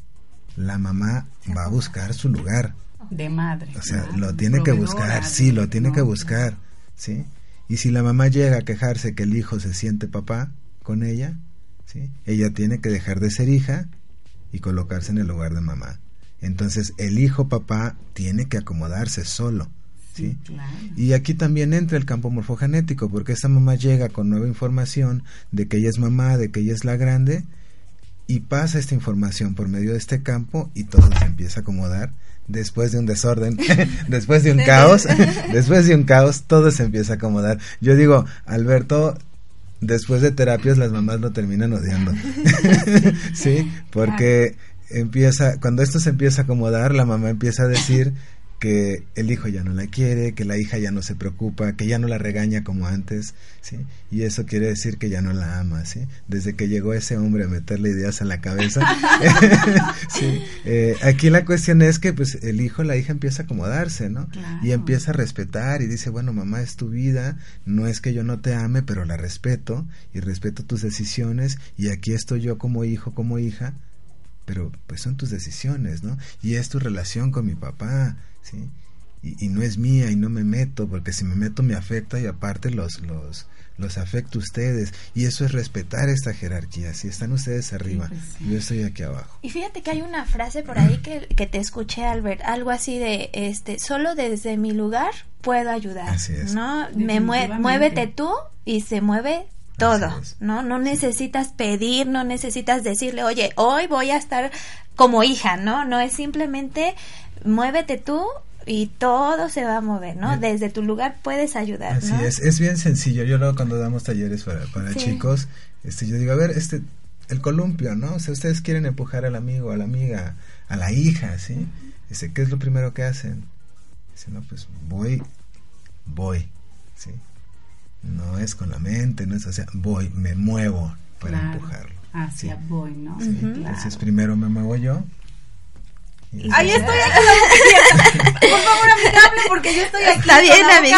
la mamá va a buscar su lugar. De madre. O sea, lo tiene que buscar, sí, lo tiene que buscar, ¿sí? Y si la mamá llega a quejarse que el hijo se siente papá con ella, ¿sí? Ella tiene que dejar de ser hija y colocarse en el lugar de mamá. Entonces, el hijo papá tiene que acomodarse solo. ¿sí? Y aquí también entra el campo morfogenético, porque esa mamá llega con nueva información de que ella es mamá, de que ella es la grande, y pasa esta información por medio de este campo y todo se empieza a acomodar después de un desorden, después de un caos, después de un caos, todo se empieza a acomodar. Yo digo, Alberto, después de terapias las mamás lo terminan odiando. sí, porque empieza, cuando esto se empieza a acomodar, la mamá empieza a decir que el hijo ya no la quiere, que la hija ya no se preocupa, que ya no la regaña como antes, ¿sí? Y eso quiere decir que ya no la ama, ¿sí? Desde que llegó ese hombre a meterle ideas a la cabeza. sí. Eh, aquí la cuestión es que pues el hijo, la hija empieza a acomodarse, ¿no? Y empieza a respetar y dice, bueno, mamá, es tu vida, no es que yo no te ame, pero la respeto y respeto tus decisiones y aquí estoy yo como hijo, como hija, pero pues son tus decisiones, ¿no? Y es tu relación con mi papá, ¿sí? Y, no es mía y no me meto, porque si me meto me afecta y aparte los, los, los afecta a ustedes. Y eso es respetar esta jerarquía. Si están ustedes arriba, pues yo estoy aquí abajo. Y fíjate que hay una frase por ahí que, que te escuché, Albert, algo así de, este, solo desde mi lugar puedo ayudar. Así es. ¿No? Me muévete tú y se mueve todo, ¿no? No necesitas pedir, no necesitas decirle, oye, hoy voy a estar como hija, ¿no? No es simplemente muévete tú y todo se va a mover, ¿no? Desde tu lugar puedes ayudar. Así es, es bien sencillo. Yo luego cuando damos talleres para, para chicos, este, yo digo, a ver, este, el columpio, ¿no? O sea, ustedes quieren empujar al amigo, a la amiga, a la hija, ¿sí? Dice, ¿qué es lo primero que hacen? Dice, no, pues voy, voy, ¿sí? No es con la mente, no es, o sea, voy, me muevo para empujarlo. Hacia voy, ¿no? Sí, Entonces primero me muevo yo, Ahí estoy aquí. Por favor, amigable, porque yo estoy aquí. Está bien, amiga.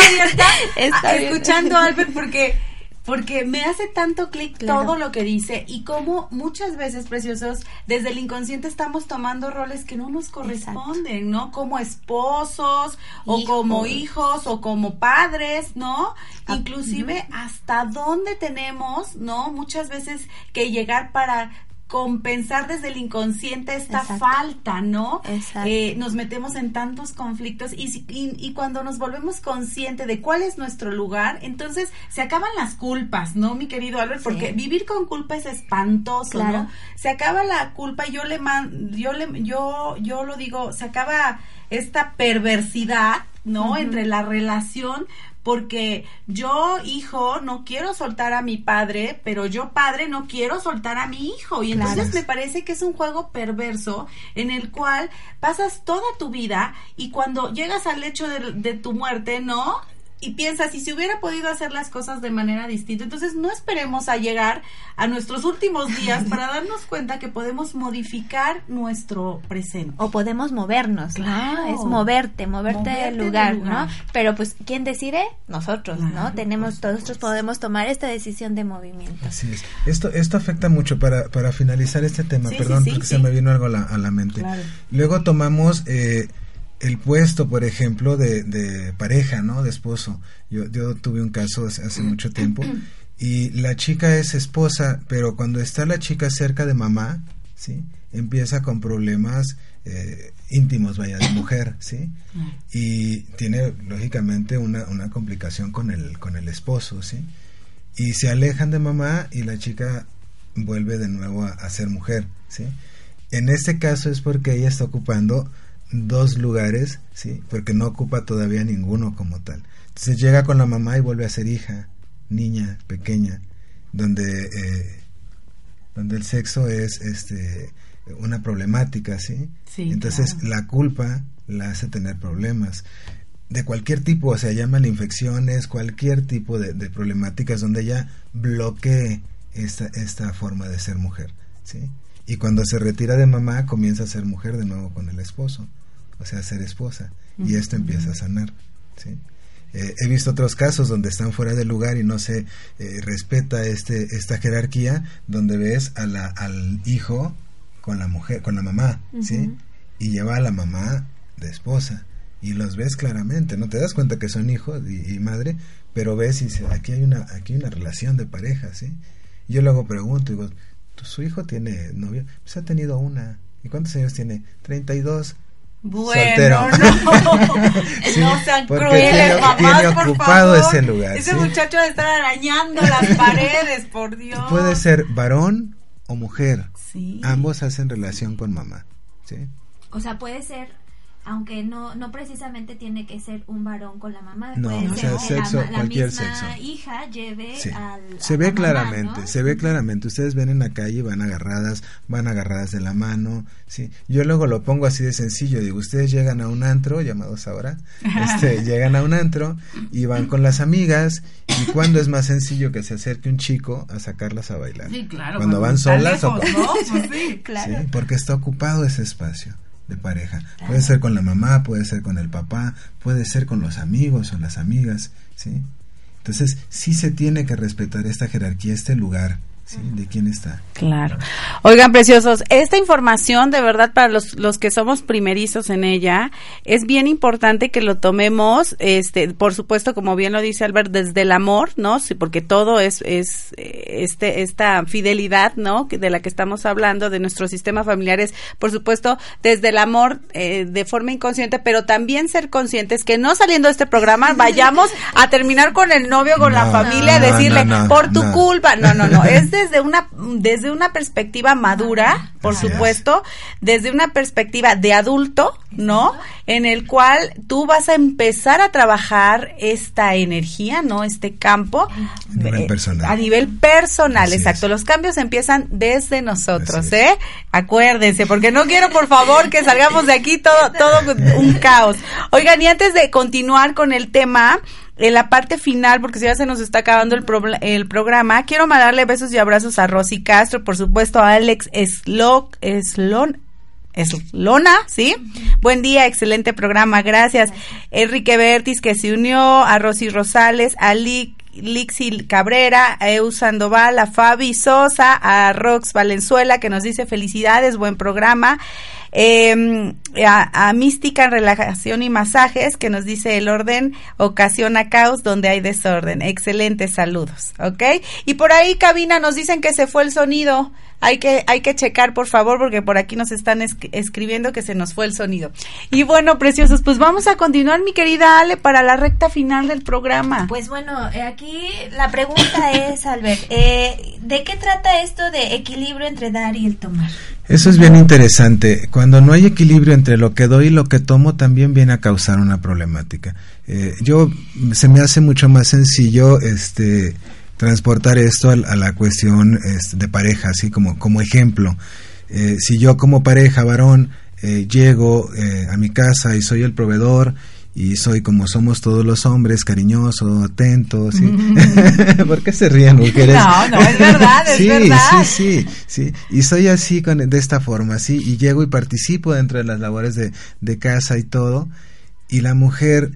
Está escuchando a Albert porque porque me hace tanto clic todo lo que dice y como muchas veces, preciosos, desde el inconsciente estamos tomando roles que no nos corresponden, ¿no? Como esposos o como hijos o como padres, ¿no? Ah, Inclusive hasta dónde tenemos, ¿no? Muchas veces que llegar para compensar desde el inconsciente esta falta, ¿no? Eh, nos metemos en tantos conflictos y, y, cuando nos volvemos conscientes de cuál es nuestro lugar, entonces se acaban las culpas, ¿no, mi querido Albert? Porque vivir con culpa es espantoso, ¿no? Se acaba la culpa yo le man, yo le yo yo lo digo, se acaba esta perversidad, ¿no? Entre la relación porque yo, hijo, no quiero soltar a mi padre, pero yo, padre, no quiero soltar a mi hijo. Y entonces me parece que es un juego perverso en el cual pasas toda tu vida y cuando llegas al hecho de, de tu muerte, ¿no? Y piensas, si se hubiera podido hacer las cosas de manera distinta, entonces no esperemos a llegar a nuestros últimos días para darnos cuenta que podemos modificar nuestro presente. O podemos movernos, ¿no? Es moverte, moverte, del lugar, ¿no? Pero pues, ¿quién decide? Nosotros, ¿no? Tenemos, nosotros podemos tomar esta decisión de movimiento. Así es. Esto, esto afecta mucho para, para finalizar este tema, perdón, porque se me vino algo a la, a la mente. Luego tomamos... Eh, el puesto, por ejemplo, de, de pareja, ¿no? De esposo. Yo, yo tuve un caso hace, mucho tiempo y la chica es esposa, pero cuando está la chica cerca de mamá, ¿sí? Empieza con problemas eh, íntimos, vaya, de mujer, ¿sí? Y tiene, lógicamente, una, una complicación con el, con el esposo, ¿sí? Y se alejan de mamá y la chica vuelve de nuevo a, a ser mujer, ¿sí? En este caso es porque ella está ocupando dos lugares, ¿sí? Porque no ocupa todavía ninguno como tal. Entonces llega con la mamá y vuelve a ser hija, niña, pequeña, donde, eh, donde el sexo es este, una problemática, ¿sí? Entonces la culpa la hace tener problemas. de cualquier tipo, o sea, llámale infecciones, cualquier tipo de, de problemáticas donde ella bloquee esta, esta forma de ser mujer, ¿sí? Y cuando se retira de mamá, comienza a ser mujer de nuevo con el esposo, o sea, ser esposa, y esto empieza a sanar, ¿sí? Eh, he visto otros casos donde están fuera de lugar y no se eh, respeta este, esta jerarquía, donde ves a la, al hijo con la mujer, con la mamá, ¿sí? Y lleva a la mamá de esposa y los ves claramente, no te das cuenta que son hijos y, madre, pero ves y dices, aquí hay una aquí hay una relación de pareja, ¿sí? Yo luego pregunto, digo, ¿su hijo tiene novia? Pues ha tenido una. ¿Y cuántos años tiene? 32. Bueno, no, no sean crueles, mamás, tiene ocupado ese lugar. Ese muchacho debe estar arañando las paredes, por Dios. Puede ser varón o mujer. Sí. Ambos hacen relación con mamá, ¿sí? O sea, puede ser aunque no no precisamente tiene que ser un varón con la mamá no o sea, sexo, la, cualquier misma sexo. hija lleve al se ve claramente se ve claramente. Ustedes ven en la calle van agarradas van agarradas de la mano sí yo luego lo pongo así de sencillo digo ustedes llegan a un antro llamados ahora este llegan a un antro y van con las amigas y cuando es más sencillo que se acerque un chico a sacarlas a bailar. Sí, claro, cuando, van solas o pues sí, claro. sí, porque está ocupado ese espacio de pareja. Puede ser con la mamá, puede ser con el papá, puede ser con los amigos o las amigas, ¿sí? Entonces, sí se tiene que respetar esta jerarquía, este lugar, ¿sí? ¿De quién está? Claro. Oigan, preciosos, esta información, de verdad, para los, los que somos primerizos en ella, es bien importante que lo tomemos, este, por supuesto, como bien lo dice Albert, desde el amor, ¿no? Sí, porque todo es, es, este, esta fidelidad, ¿no? De la que estamos hablando, de nuestros sistemas familiares, por supuesto, desde el amor, eh, de forma inconsciente, pero también ser conscientes que no saliendo de este programa vayamos a terminar con el novio, con la familia, decirle, por tu culpa, no, no, no, es desde una, desde una perspectiva madura, por supuesto, desde una perspectiva de adulto, ¿no? En el cual tú vas a empezar a trabajar esta energía, ¿no? Este campo. A nivel eh, personal. A nivel personal, exacto. Los cambios empiezan desde nosotros, ¿eh? Acuérdense, porque no quiero, por favor, que salgamos de aquí todo, todo un caos. Oigan, y antes de continuar con el tema, en la parte final, porque si ya se nos está acabando el, el programa, quiero mandarle besos y abrazos a Rosy Castro, por supuesto a Alex Slock, Slon, Lona, ¿sí? Buen día, excelente programa, gracias. Enrique Bertis que se unió, a Rosy Rosales, a Lixi Cabrera, a Eu Sandoval, a Fabi Sosa, a Rox Valenzuela que nos dice felicidades, buen programa. Eh, a, Mística en Relajación y Masajes, que nos dice el orden ocasiona caos donde hay desorden. Excelentes saludos, ¿ok? Y por ahí, cabina, nos dicen que se fue el sonido. Hay que, hay que checar, por favor, porque por aquí nos están escribiendo que se nos fue el sonido. Y bueno, preciosos, pues vamos a continuar, mi querida Ale, para la recta final del programa. Pues bueno, eh, aquí la pregunta es, Albert, eh, ¿de qué trata esto de equilibrio entre dar y el tomar? Eso es bien interesante. Cuando no hay equilibrio entre lo que doy y lo que tomo, también viene a causar una problemática. Eh, yo se me hace mucho más sencillo, este, transportar esto a, la cuestión este, de pareja, así como como ejemplo. Eh, si yo como pareja varón eh, llego a mi casa y soy el proveedor y soy como somos todos los hombres, cariñoso, atento, ¿sí? ¿Por qué se ríen mujeres? No, no, es verdad, es sí, verdad. Sí, sí, sí, y soy así con, de esta forma, ¿sí? Y llego y participo dentro de las labores de, de casa y todo, y la mujer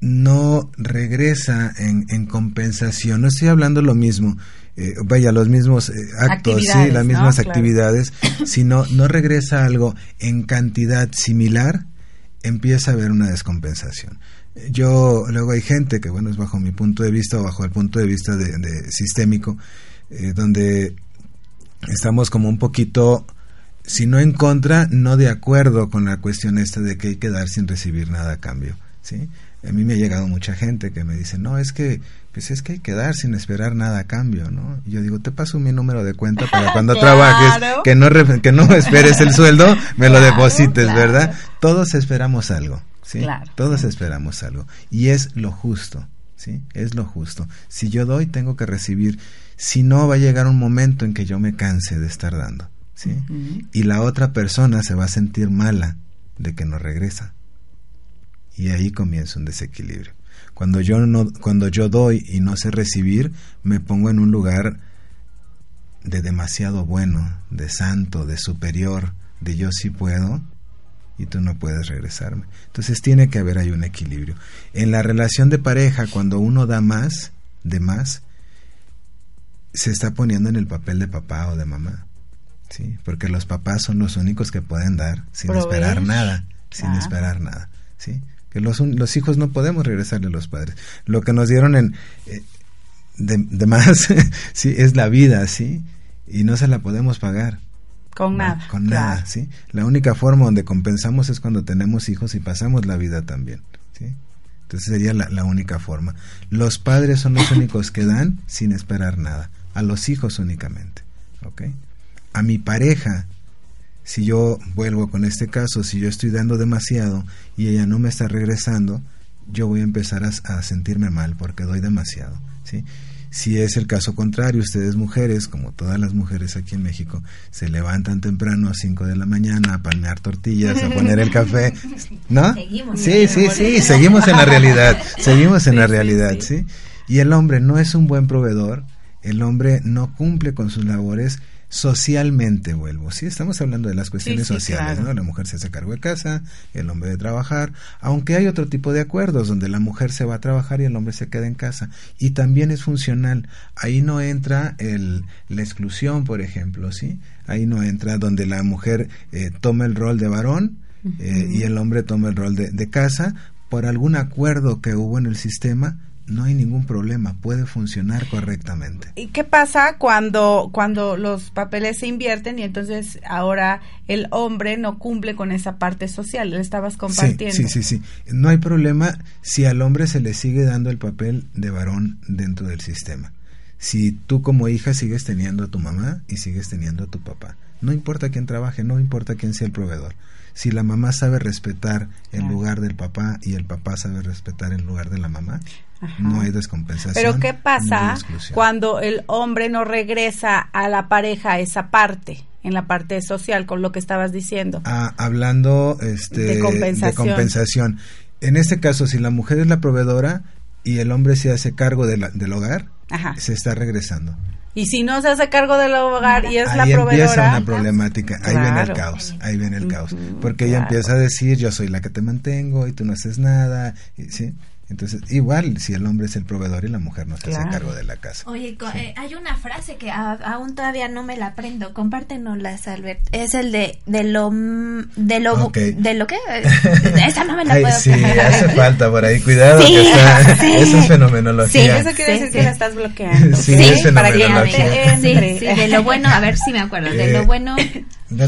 no regresa en, en compensación, no estoy hablando lo mismo, eh, vaya, los mismos eh, actos, sí, las mismas actividades, sino no regresa algo en cantidad similar empieza a haber una descompensación. Yo, luego hay gente que, bueno, es bajo mi punto de vista o bajo el punto de vista de, sistémico, eh, donde estamos como un poquito, si no en contra, no de acuerdo con la cuestión esta de que hay que dar sin recibir nada a cambio, ¿sí? A mí me ha llegado mucha gente que me dice, no, es que pues es que hay que dar sin esperar nada a cambio, ¿no? Y yo digo, te paso mi número de cuenta para cuando trabajes, que no, que no esperes el sueldo, me lo deposites, ¿verdad? Todos esperamos algo, ¿sí? Todos esperamos algo. Y es lo justo, ¿sí? Es lo justo. Si yo doy, tengo que recibir. Si no, va a llegar un momento en que yo me canse de estar dando, ¿sí? Y la otra persona se va a sentir mala de que no regresa y ahí comienza un desequilibrio. Cuando yo no cuando yo doy y no sé recibir, me pongo en un lugar de demasiado bueno, de santo, de superior, de yo sí puedo y tú no puedes regresarme. Entonces tiene que haber ahí un equilibrio. En la relación de pareja, cuando uno da más, de más, se está poniendo en el papel de papá o de mamá. ¿sí? Porque los papás son los únicos que pueden dar sin esperar nada, sin esperar nada. ¿sí? Que los, los hijos no podemos regresarle a los padres. Lo que nos dieron en... Eh, de, más, sí, es la vida, ¿sí? Y no se la podemos pagar. Con nada. Con nada, ¿sí? La única forma donde compensamos es cuando tenemos hijos y pasamos la vida también, ¿sí? Entonces sería la, la única forma. Los padres son los únicos que dan sin esperar nada. A los hijos únicamente, ¿ok? A mi pareja, si yo vuelvo con este caso, si yo estoy dando demasiado y ella no me está regresando, yo voy a empezar a, a sentirme mal porque doy demasiado, ¿sí? Si es el caso contrario, ustedes mujeres, como todas las mujeres aquí en México, se levantan temprano a 5 de la mañana a palmear tortillas, a poner el café, ¿no? Seguimos. Sí, sí, sí, seguimos en la realidad, seguimos en la realidad, ¿sí? Y el hombre no es un buen proveedor, el hombre no cumple con sus labores, socialmente vuelvo. Sí, estamos hablando de las cuestiones Sí, sí, sociales, claro. ¿no? La mujer se hace cargo de casa, el hombre de trabajar, aunque hay otro tipo de acuerdos donde la mujer se va a trabajar y el hombre se queda en casa y también es funcional. Ahí no entra el, la exclusión, por ejemplo, ¿sí? Ahí no entra donde la mujer eh, toma el rol de varón eh, y el hombre toma el rol de, de casa por algún acuerdo que hubo en el sistema. No hay ningún problema, puede funcionar correctamente. ¿Y qué pasa cuando, cuando los papeles se invierten y entonces ahora el hombre no cumple con esa parte social? Le estabas compartiendo. Sí, sí, sí, sí. No hay problema si al hombre se le sigue dando el papel de varón dentro del sistema. Si tú como hija sigues teniendo a tu mamá y sigues teniendo a tu papá. No importa quién trabaje, no importa quién sea el proveedor. Si la mamá sabe respetar el Claro. lugar del papá y el papá sabe respetar el lugar de la mamá, Ajá. no hay descompensación. Pero ¿qué pasa cuando el hombre no regresa a la pareja esa parte, en la parte social, con lo que estabas diciendo? Ah, hablando este, De compensación. compensación. En este caso, si la mujer es la proveedora y el hombre se hace cargo de la- del hogar, Ajá. se está regresando. Y si no se hace cargo del hogar y es ahí la empieza proveedora, una problemática, ahí viene el caos, ahí viene el caos, porque ella claro. empieza a decir yo soy la que te mantengo y tú no haces nada, y- ¿sí? Entonces, igual si el hombre es el proveedor y la mujer no se Claro. hace cargo de la casa. Oye, co- eh, hay una frase que a- aún todavía no me la aprendo. Compártenoslas, Albert. Es el de de lo mm, de lo Ok. de lo que esa no me la Ay, puedo sí, hace falta por ahí, cuidado Sí, que está, sí. eso es fenomenología. eso quiere Sí, decir sí. que la estás bloqueando. Sí, Sí, es para que fenomenología. Sí, Entre. sí, de lo bueno, a ver si me acuerdo, de Eh, lo bueno, Ya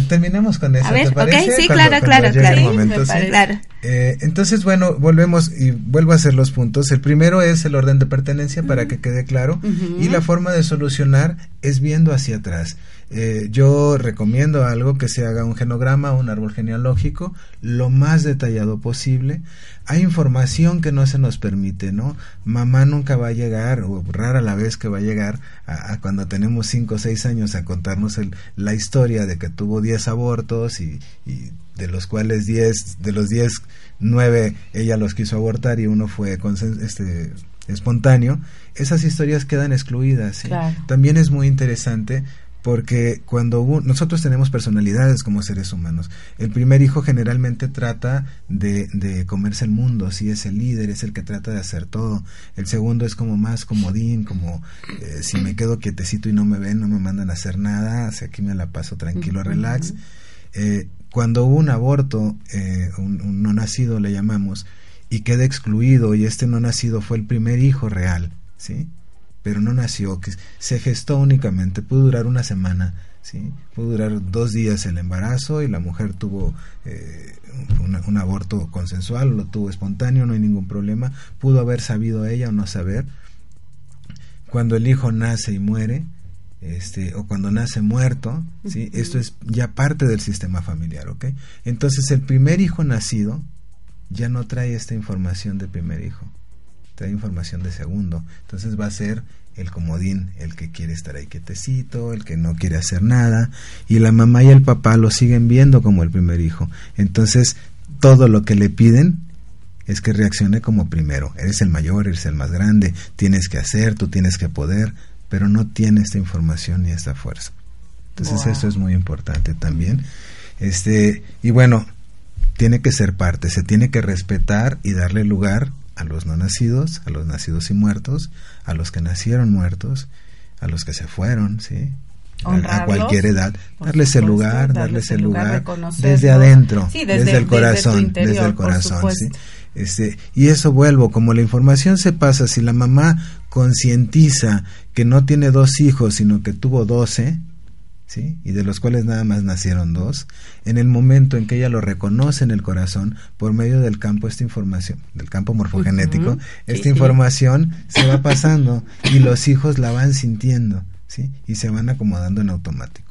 terminemos con eso, A ver, ¿te ok, parece? sí, Cuando- claro, cuando claro, Sí, momento, sí. claro. Eh, entonces, bueno, volvemos y vuelvo a hacer los puntos. El primero es el orden de pertenencia para que quede claro y la forma de solucionar es viendo hacia atrás. Eh, yo recomiendo algo que se haga un genograma, un árbol genealógico, lo más detallado posible. Hay información que no se nos permite, ¿no? Mamá nunca va a llegar, o rara la vez que va a llegar, a, a cuando tenemos 5 o 6 años a contarnos el- la historia de que tuvo 10 abortos y, y de los cuales 10, de los 10, 9 ella los quiso abortar y uno fue este, espontáneo. Esas historias quedan excluidas. ¿sí? Claro. También es muy interesante porque cuando un- nosotros tenemos personalidades como seres humanos, el primer hijo generalmente trata de, de comerse el mundo, sí es el líder, es el que trata de hacer todo. El segundo es como más comodín, como eh, si me quedo quietecito y no me ven, no me mandan a hacer nada, así aquí me la paso tranquilo, relax. Eh, cuando hubo un aborto, eh, un, un no nacido le llamamos, y queda excluido y este no nacido fue el primer hijo real, ¿sí? Pero no nació, que se gestó únicamente, pudo durar una semana, ¿sí? Pudo durar dos días el embarazo y la mujer tuvo eh, un, un aborto consensual, lo tuvo espontáneo, no hay ningún problema, pudo haber sabido ella o no saber. Cuando el hijo nace y muere, este, o cuando nace muerto, ¿sí? Esto es ya parte del sistema familiar, ¿ok? Entonces el primer hijo nacido ya no trae esta información de primer hijo, trae información de segundo. Entonces va a ser el comodín, el que quiere estar ahí quietecito, el que no quiere hacer nada, y la mamá y el papá lo siguen viendo como el primer hijo. Entonces todo lo que le piden es que reaccione como primero. Eres el mayor, eres el más grande, tienes que hacer, tú tienes que poder, pero no tiene esta información ni esta fuerza. Entonces esto es muy importante también. Este, y bueno, tiene que ser parte, se tiene que respetar y darle lugar a los no nacidos, a los nacidos y muertos, a los que nacieron muertos, a los que se fueron, ¿sí? a, cualquier edad, darles el lugar, darles el lugar, desde adentro, desde, el corazón, desde, el corazón, ¿sí? Este, y eso vuelvo, como la información se pasa, si la mamá concientiza que no tiene dos hijos, sino que tuvo doce, ¿sí? y de los cuales nada más nacieron dos, en el momento en que ella lo reconoce en el corazón, por medio del campo, esta información, del campo morfogenético, esta información se va pasando y los hijos la van sintiendo, ¿sí? y se van acomodando en automático.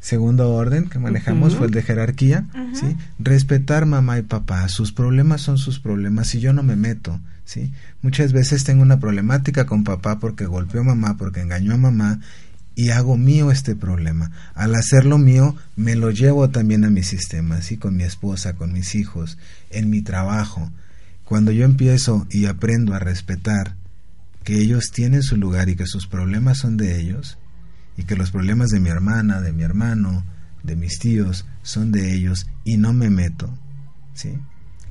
Segundo orden que manejamos fue el de jerarquía, ¿sí? Respetar mamá y papá, sus problemas son sus problemas y yo no me meto, ¿sí? Muchas veces tengo una problemática con papá porque golpeó a mamá, porque engañó a mamá y hago mío este problema. Al hacerlo mío, me lo llevo también a mi sistema, así con mi esposa, con mis hijos, en mi trabajo. Cuando yo empiezo y aprendo a respetar que ellos tienen su lugar y que sus problemas son de ellos, y que los problemas de mi hermana, de mi hermano, de mis tíos son de ellos y no me meto, ¿sí?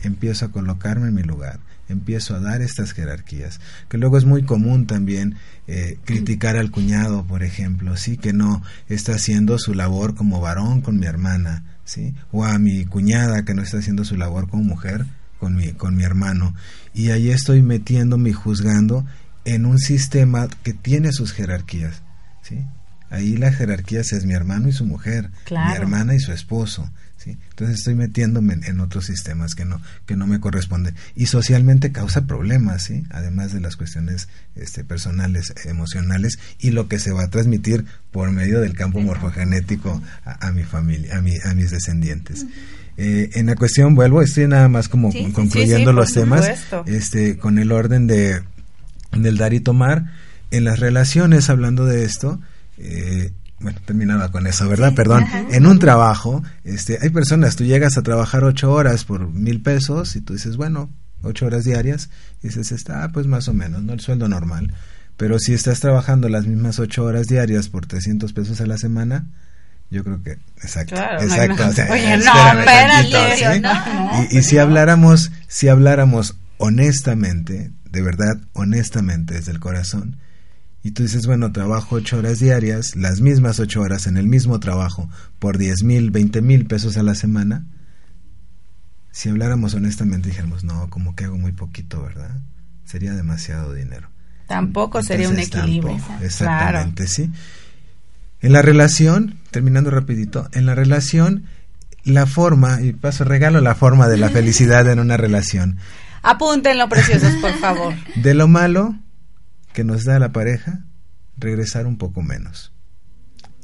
Empiezo a colocarme en mi lugar empiezo a dar estas jerarquías. Que luego es muy común también eh, criticar al cuñado, por ejemplo, sí, que no está haciendo su labor como varón con mi hermana, sí, o a mi cuñada que no está haciendo su labor como mujer con mi, con mi hermano. Y ahí estoy metiéndome y juzgando en un sistema que tiene sus jerarquías, sí. Ahí la jerarquía es mi hermano y su mujer, mi hermana y su esposo, entonces estoy metiéndome en, otros sistemas que no, que no me corresponden. Y socialmente causa problemas, ¿sí? Además de las cuestiones este, personales, emocionales, y lo que se va a transmitir por medio del campo morfogenético a, mi familia, a, mi, a mis descendientes. Eh, en la cuestión, vuelvo, estoy nada más como concluyendo los temas, este, con el orden de, del dar y tomar. En las relaciones, hablando de esto, eh, bueno, terminaba con eso, ¿verdad? Perdón. En un trabajo, este, hay personas, tú llegas a trabajar ocho horas por mil pesos y tú dices, bueno, ocho horas diarias, y dices, está, pues más o menos, ¿no? El sueldo normal. Pero si estás trabajando las mismas ocho horas diarias por 300 pesos a la semana, yo creo que, exacto, exacto. Oye, no, espérate, y, y si habláramos, si habláramos honestamente, de verdad, honestamente, desde el corazón, y tú dices, bueno, trabajo ocho horas diarias, las mismas ocho horas en el mismo trabajo, por diez mil, veinte mil pesos a la semana, si habláramos honestamente dijéramos, no, como que hago muy poquito, ¿verdad? Sería demasiado dinero. Tampoco sería un equilibrio. exactamente, sí. En la relación, terminando rapidito, en la relación, la forma, y paso regalo la forma de la felicidad en una relación. Apúntenlo, preciosos, por favor. De lo malo, que nos da la pareja, regresar un poco menos.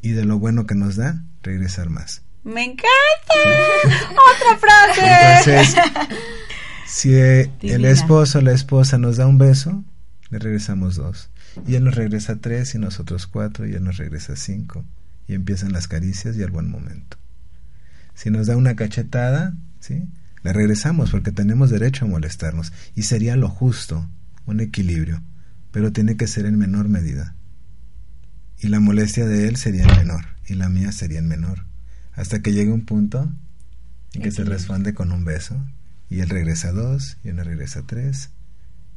Y de lo bueno que nos da, regresar más. Me encanta. Otra frase. Entonces, si eh, el esposo o la esposa nos da un beso, le regresamos dos. Y él nos regresa tres y nosotros cuatro y él nos regresa cinco. Y empiezan las caricias y el buen momento. Si nos da una cachetada, ¿sí? Le regresamos porque tenemos derecho a molestarnos. Y sería lo justo, un equilibrio pero tiene que ser en menor medida. Y la molestia de él sería en menor, y la mía sería en menor, hasta que llegue un punto en que se responde con un beso, y él regresa a dos, y él regresa a tres,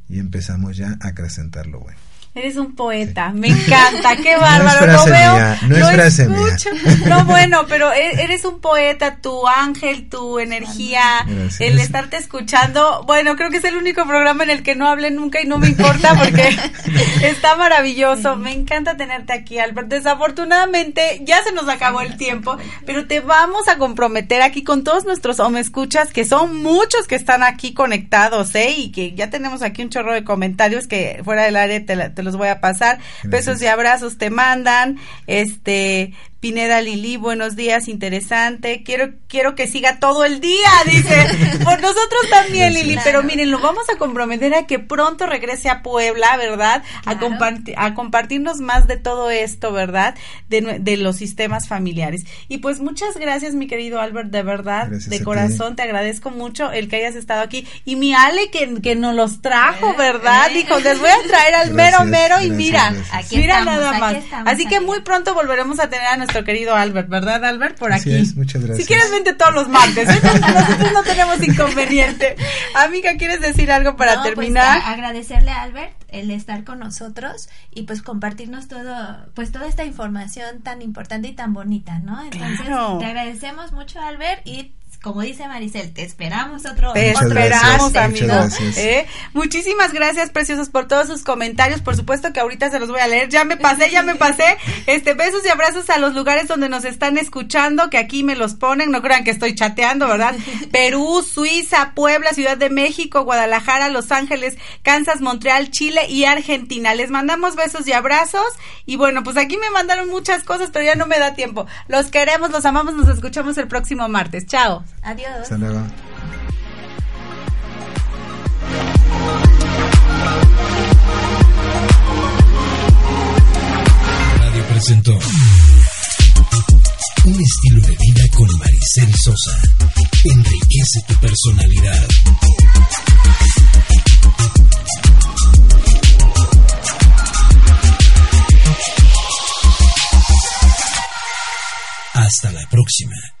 y empezamos ya a acrecentar lo bueno. Eres un poeta, me encanta, qué bárbaro. No, veo, no es escucho. No, bueno, pero e, eres un poeta, tu ángel, tu energía, el estarte escuchando. Bueno, creo que es el único programa en el que no hablé nunca y no me importa porque está maravilloso. Me encanta tenerte aquí, Albert. Desafortunadamente ya se nos acabó el tiempo, pero te vamos a comprometer aquí con todos nuestros o me escuchas, que son muchos que están aquí conectados, ¿eh? Y que ya tenemos aquí un chorro de comentarios que fuera del área te, te los voy a pasar. Besos y abrazos te mandan. Este, Pineda Lili, buenos días, interesante. Quiero, quiero que siga todo el día, dice. Por nosotros también, Lili, pero miren, lo vamos a comprometer a que pronto regrese a Puebla, ¿verdad? A, compartir a compartirnos más de todo esto, ¿verdad? De, de, los sistemas familiares. Y pues muchas gracias, mi querido Albert, de verdad, de corazón, te agradezco mucho el que hayas estado aquí. Y mi Ale que, que nos los trajo, ¿verdad? Dijo, les voy a traer al mero mero y mira, mira nada más. Así que muy pronto volveremos a tener a nuestro querido Albert, ¿verdad, Albert? Por aquí. muchas gracias. Si quieres, vente todos los martes. Nosotros no tenemos inconveniente. Amiga, ¿quieres decir algo para pues, terminar? agradecerle a Albert el estar con nosotros y pues compartirnos todo, pues toda esta información tan importante y tan bonita, ¿no? Entonces, te agradecemos mucho, Albert, y como dice Maricel, te esperamos otro. Te esperamos, amigos. ¿eh? Muchísimas gracias, preciosos, por todos sus comentarios. Por supuesto que ahorita se los voy a leer. Ya me pasé, ya me pasé. Este, besos y abrazos a los lugares donde nos están escuchando, que aquí me los ponen. No crean que estoy chateando, ¿verdad? Perú, Suiza, Puebla, Ciudad de México, Guadalajara, Los Ángeles, Kansas, Montreal, Chile y Argentina. Les mandamos besos y abrazos. Y bueno, pues aquí me mandaron muchas cosas, pero ya no me da tiempo. Los queremos, los amamos, nos escuchamos el próximo martes. Chao. Adiós. Hasta luego. Radio presentó un estilo de vida con Maricel Sosa. Enriquece tu personalidad. Hasta la próxima.